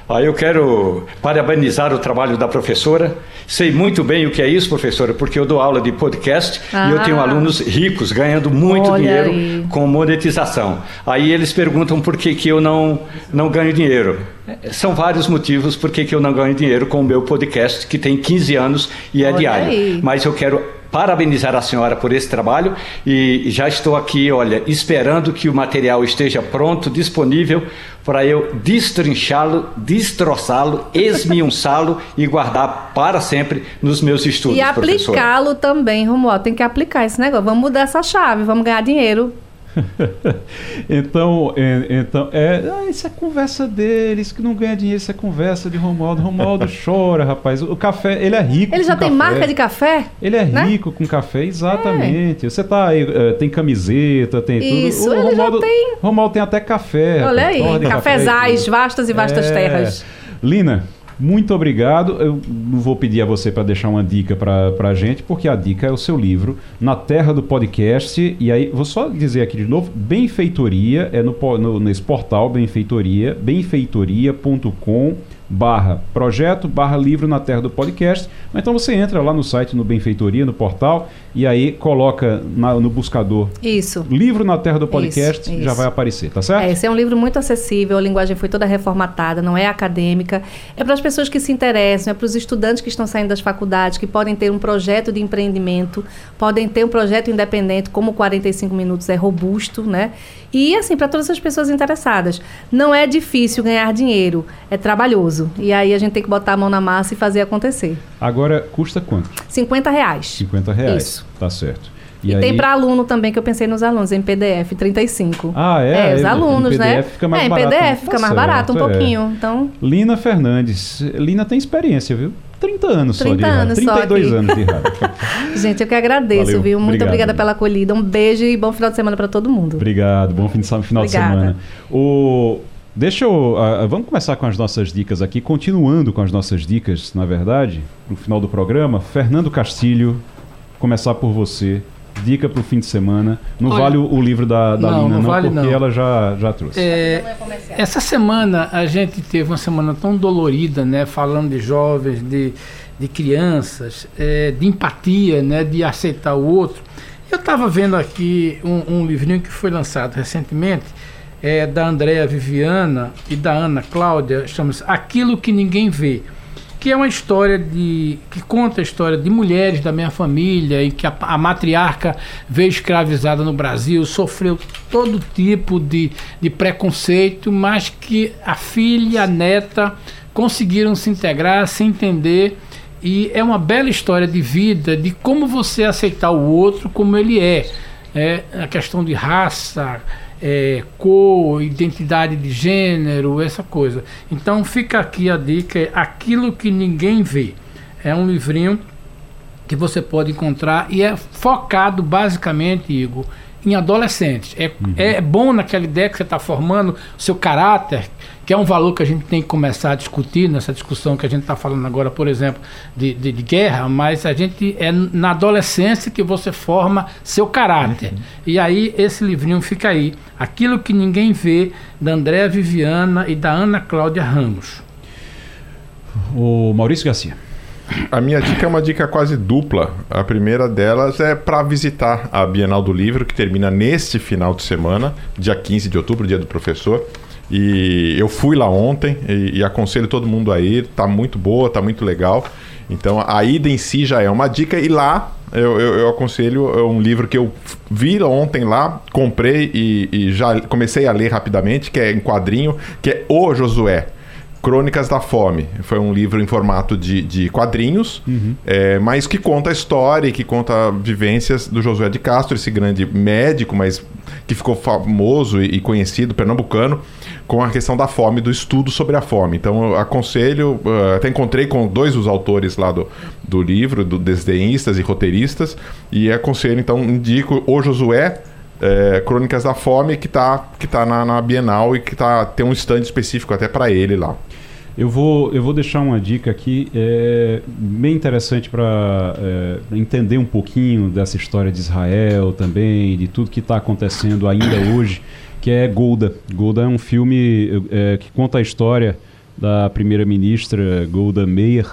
B: Ah, eu quero parabenizar o trabalho da professora. Sei muito bem o que é isso, professora, porque eu dou aula de podcast ah. e eu tenho ah. alunos ricos ganhando muito Olha dinheiro aí. com monetização. Aí eles perguntam por que, que eu não, não ganho dinheiro. São vários motivos por que, que eu não ganho dinheiro com o meu podcast, que tem 15 anos e é Olha diário. Aí. Mas eu quero parabenizar a senhora por esse trabalho e já estou aqui, olha, esperando que o material esteja pronto, disponível para eu destrinchá-lo, destroçá-lo, esmiunçá-lo e guardar para sempre nos meus estudos.
H: E aplicá-lo também, Romualdo. Tem que aplicar esse negócio. Vamos mudar essa chave, vamos ganhar dinheiro.
A: então, é, então é, ah, isso é conversa deles, que não ganha dinheiro, isso é conversa de Romualdo. Romualdo chora, rapaz. O café, ele é rico.
H: Ele já tem
A: café.
H: marca de café?
A: Ele é né? rico com café, exatamente. É. Você tá aí, uh, tem camiseta, tem
H: isso,
A: tudo.
H: O ele Romualdo, já tem.
A: Romualdo tem até café.
H: Olha aí, cafezais, vastas e vastas é. terras.
A: Lina, muito obrigado. Eu não vou pedir a você para deixar uma dica para a gente, porque a dica é o seu livro, Na Terra do Podcast. E aí, vou só dizer aqui de novo: Benfeitoria, é no, no, nesse portal, Benfeitoria, benfeitoria.com barra projeto, barra livro na terra do podcast. Então você entra lá no site, no Benfeitoria, no portal, e aí coloca na, no buscador
H: isso.
A: livro na terra do podcast, isso, isso. já vai aparecer, tá certo?
H: É, esse é um livro muito acessível, a linguagem foi toda reformatada, não é acadêmica, é para as pessoas que se interessam, é para os estudantes que estão saindo das faculdades, que podem ter um projeto de empreendimento, podem ter um projeto independente, como 45 minutos é robusto, né? E assim, para todas as pessoas interessadas, não é difícil ganhar dinheiro, é trabalhoso. E aí a gente tem que botar a mão na massa e fazer acontecer.
A: Agora, custa quanto?
H: 50 reais.
A: 50 reais. Isso. Tá certo.
H: E, e aí... tem para aluno também, que eu pensei nos alunos, em PDF, 35.
A: Ah, é?
H: É, os alunos,
A: em
H: PDF
A: né? Fica mais
H: é, em
A: barato,
H: PDF fica tá mais certo, barato um é. pouquinho. Então...
A: Lina Fernandes. Lina tem experiência, viu? 30 anos
H: 30
A: só de
H: anos
A: 32
H: só
A: anos de rádio.
H: Gente, eu que agradeço,
A: Valeu,
H: viu? Muito
A: obrigado.
H: obrigada pela acolhida. Um beijo e bom final de semana para todo mundo.
A: Obrigado, bom fim de, final de
H: Obrigada.
A: semana. O, deixa eu. ah, vamos começar com as nossas dicas aqui, continuando com as nossas dicas, na verdade, no final do programa. Fernando Castilho, começar por você. Dica para o fim de semana. Não
C: Olha,
A: vale o, o livro da, da
C: não,
A: Lina,
C: não
A: não,
C: vale
A: porque
C: não.
A: ela já, já trouxe.
C: É, essa semana a gente teve uma semana tão dolorida, né? Falando de jovens, de, de crianças, é, de empatia, né? De aceitar o outro. Eu estava vendo aqui um, um livrinho que foi lançado recentemente, é, da Andréa Viviana e da Ana Cláudia, chama-se Aquilo que Ninguém Vê que é uma história de que conta a história de mulheres da minha família em que a, a matriarca veio escravizada no Brasil, sofreu todo tipo de, de preconceito, mas que a filha e a neta conseguiram se integrar, se entender e é uma bela história de vida, de como você aceitar o outro como ele é. É a questão de raça, é, cor, identidade de gênero, essa coisa. Então fica aqui a dica: é aquilo que ninguém vê. É um livrinho que você pode encontrar e é focado basicamente, Igor, em adolescentes. É, é bom naquela ideia que você está formando o seu caráter, que é um valor que a gente tem que começar a discutir nessa discussão que a gente está falando agora, por exemplo, de, de, de guerra, mas a gente é na adolescência que você forma seu caráter. E aí esse livrinho fica aí, Aquilo que Ninguém Vê, da Andréa Viviana e da Ana Cláudia Ramos.
A: O Maurício Garcia.
D: A minha dica é uma dica quase dupla. A primeira delas é para visitar a Bienal do Livro, que termina neste final de semana, dia 15 de outubro, dia do professor. E eu fui lá ontem e, e aconselho todo mundo a ir. Tá muito boa, tá muito legal. Então a ida em si já é uma dica. E lá eu, eu, eu aconselho é um livro que eu vi ontem lá, comprei e, e já comecei a ler rapidamente, que é em quadrinho, que é O Josué. Crônicas da Fome. Foi um livro em formato de, de quadrinhos, é, mas que conta a história e que conta vivências do Josué de Castro, esse grande médico, mas que ficou famoso e, e conhecido, pernambucano, com a questão da fome, do estudo sobre a fome. Então eu aconselho, eh, até encontrei com dois dos autores lá do, do livro, do Desdenhistas e Roteiristas, e aconselho, então indico o Josué, é, Crônicas da Fome, que está que tá na, na Bienal e que tá, tem um stand específico até para ele lá.
A: Eu vou, eu vou deixar uma dica aqui é, bem interessante para entender um pouquinho dessa história de Israel também, de tudo que está acontecendo ainda hoje, que é Golda. Golda é um filme é, que conta a história da primeira-ministra Golda Meir,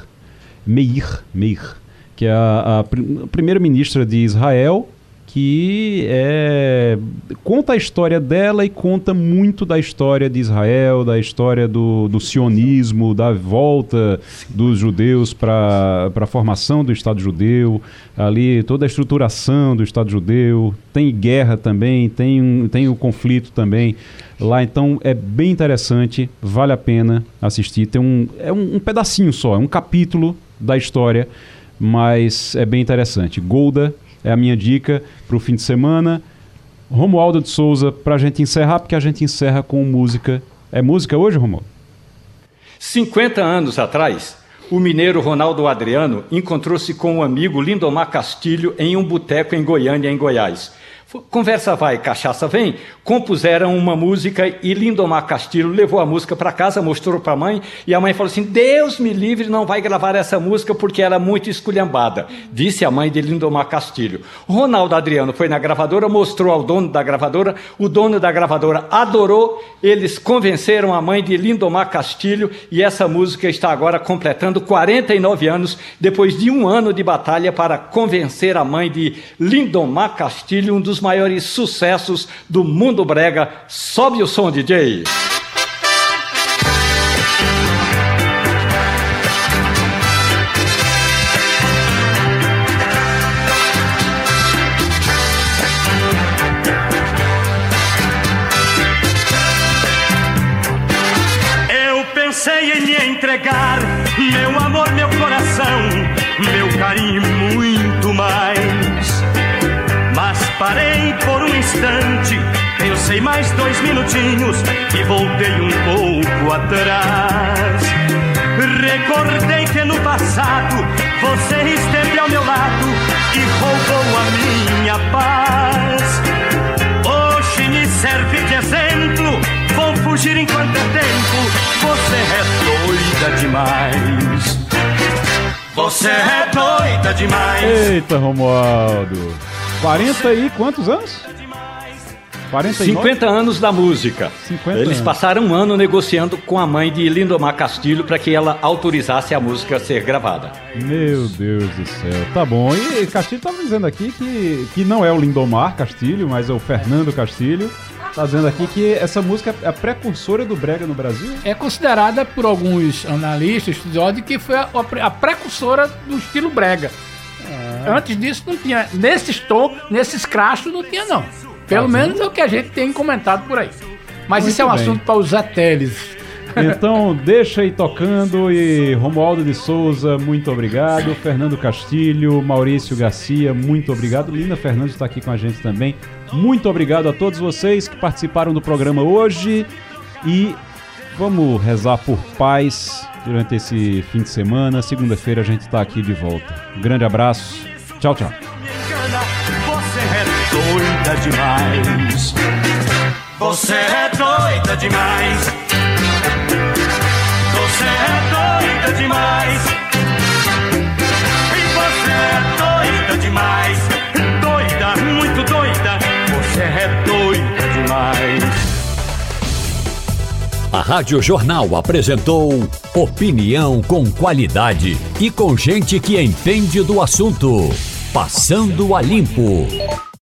A: Meir, Meir que é a, a a primeira-ministra de Israel, que é, conta a história dela e conta muito da história de Israel, da história do, do sionismo, da volta dos judeus para a formação do Estado judeu, ali toda a estruturação do Estado judeu, tem guerra também, tem, tem o conflito também lá, então é bem interessante, vale a pena assistir. Tem um, é um, um pedacinho só, é um capítulo da história, mas é bem interessante. Golda é a minha dica para o fim de semana. Romualdo de Souza, para a gente encerrar, porque a gente encerra com música. É música hoje, Romualdo?
B: 50 anos atrás, o mineiro Ronaldo Adriano encontrou-se com um amigo Lindomar Castilho em um boteco em Goiânia, em Goiás. Conversa vai, cachaça vem. Compuseram uma música e Lindomar Castilho levou a música para casa, mostrou para a mãe e a mãe falou assim: Deus me livre, não vai gravar essa música porque ela é muito esculhambada. Disse a mãe de Lindomar Castilho. Ronaldo Adriano foi na gravadora, mostrou ao dono da gravadora, o dono da gravadora adorou, eles convenceram a mãe de Lindomar Castilho e essa música está agora completando 49 anos, depois de um ano de batalha para convencer a mãe de Lindomar Castilho, um dos maiores sucessos do mundo brega. Sobe o som, DJ!
I: Eu mais dois minutinhos e voltei um pouco atrás. Recordei que no passado você esteve ao meu lado e roubou a minha paz. Hoje me serve de exemplo, vou fugir enquanto é tempo. Você é doida demais. Você é doida demais.
A: Eita, Romualdo. 40 e quantos anos?
B: 49? 50 anos da música. 50 Eles anos. passaram um ano negociando com a mãe de Lindomar Castilho para que ela autorizasse a música a ser gravada.
A: Meu Deus do céu. Tá bom. E Castilho estava dizendo aqui que, que não é o Lindomar Castilho, mas é o Fernando Castilho. Tá dizendo aqui que essa música é a precursora do brega no Brasil?
C: É considerada por alguns analistas, estudiosos, que foi a, a precursora do estilo brega. Ah. Antes disso não tinha, nesses tom, nesses crachos não tinha não. Pelo tá menos é o que a gente tem comentado por aí. Mas Muito isso é um bem. assunto para os satélites.
A: Então, deixa aí tocando e Romualdo de Souza, muito obrigado. Fernando Castilho, Maurício Garcia, muito obrigado. Linda Fernandes está aqui com a gente também. Muito obrigado a todos vocês que participaram do programa hoje e vamos rezar por paz durante esse fim de semana. Segunda-feira a gente está aqui de volta. Um grande abraço. Tchau, tchau
I: doida demais. Você é doida demais. Você é doida demais. E você é doida demais. Doida, muito doida. Você é doida demais.
J: A Rádio Jornal apresentou opinião com qualidade e com gente que entende do assunto. Passando a limpo.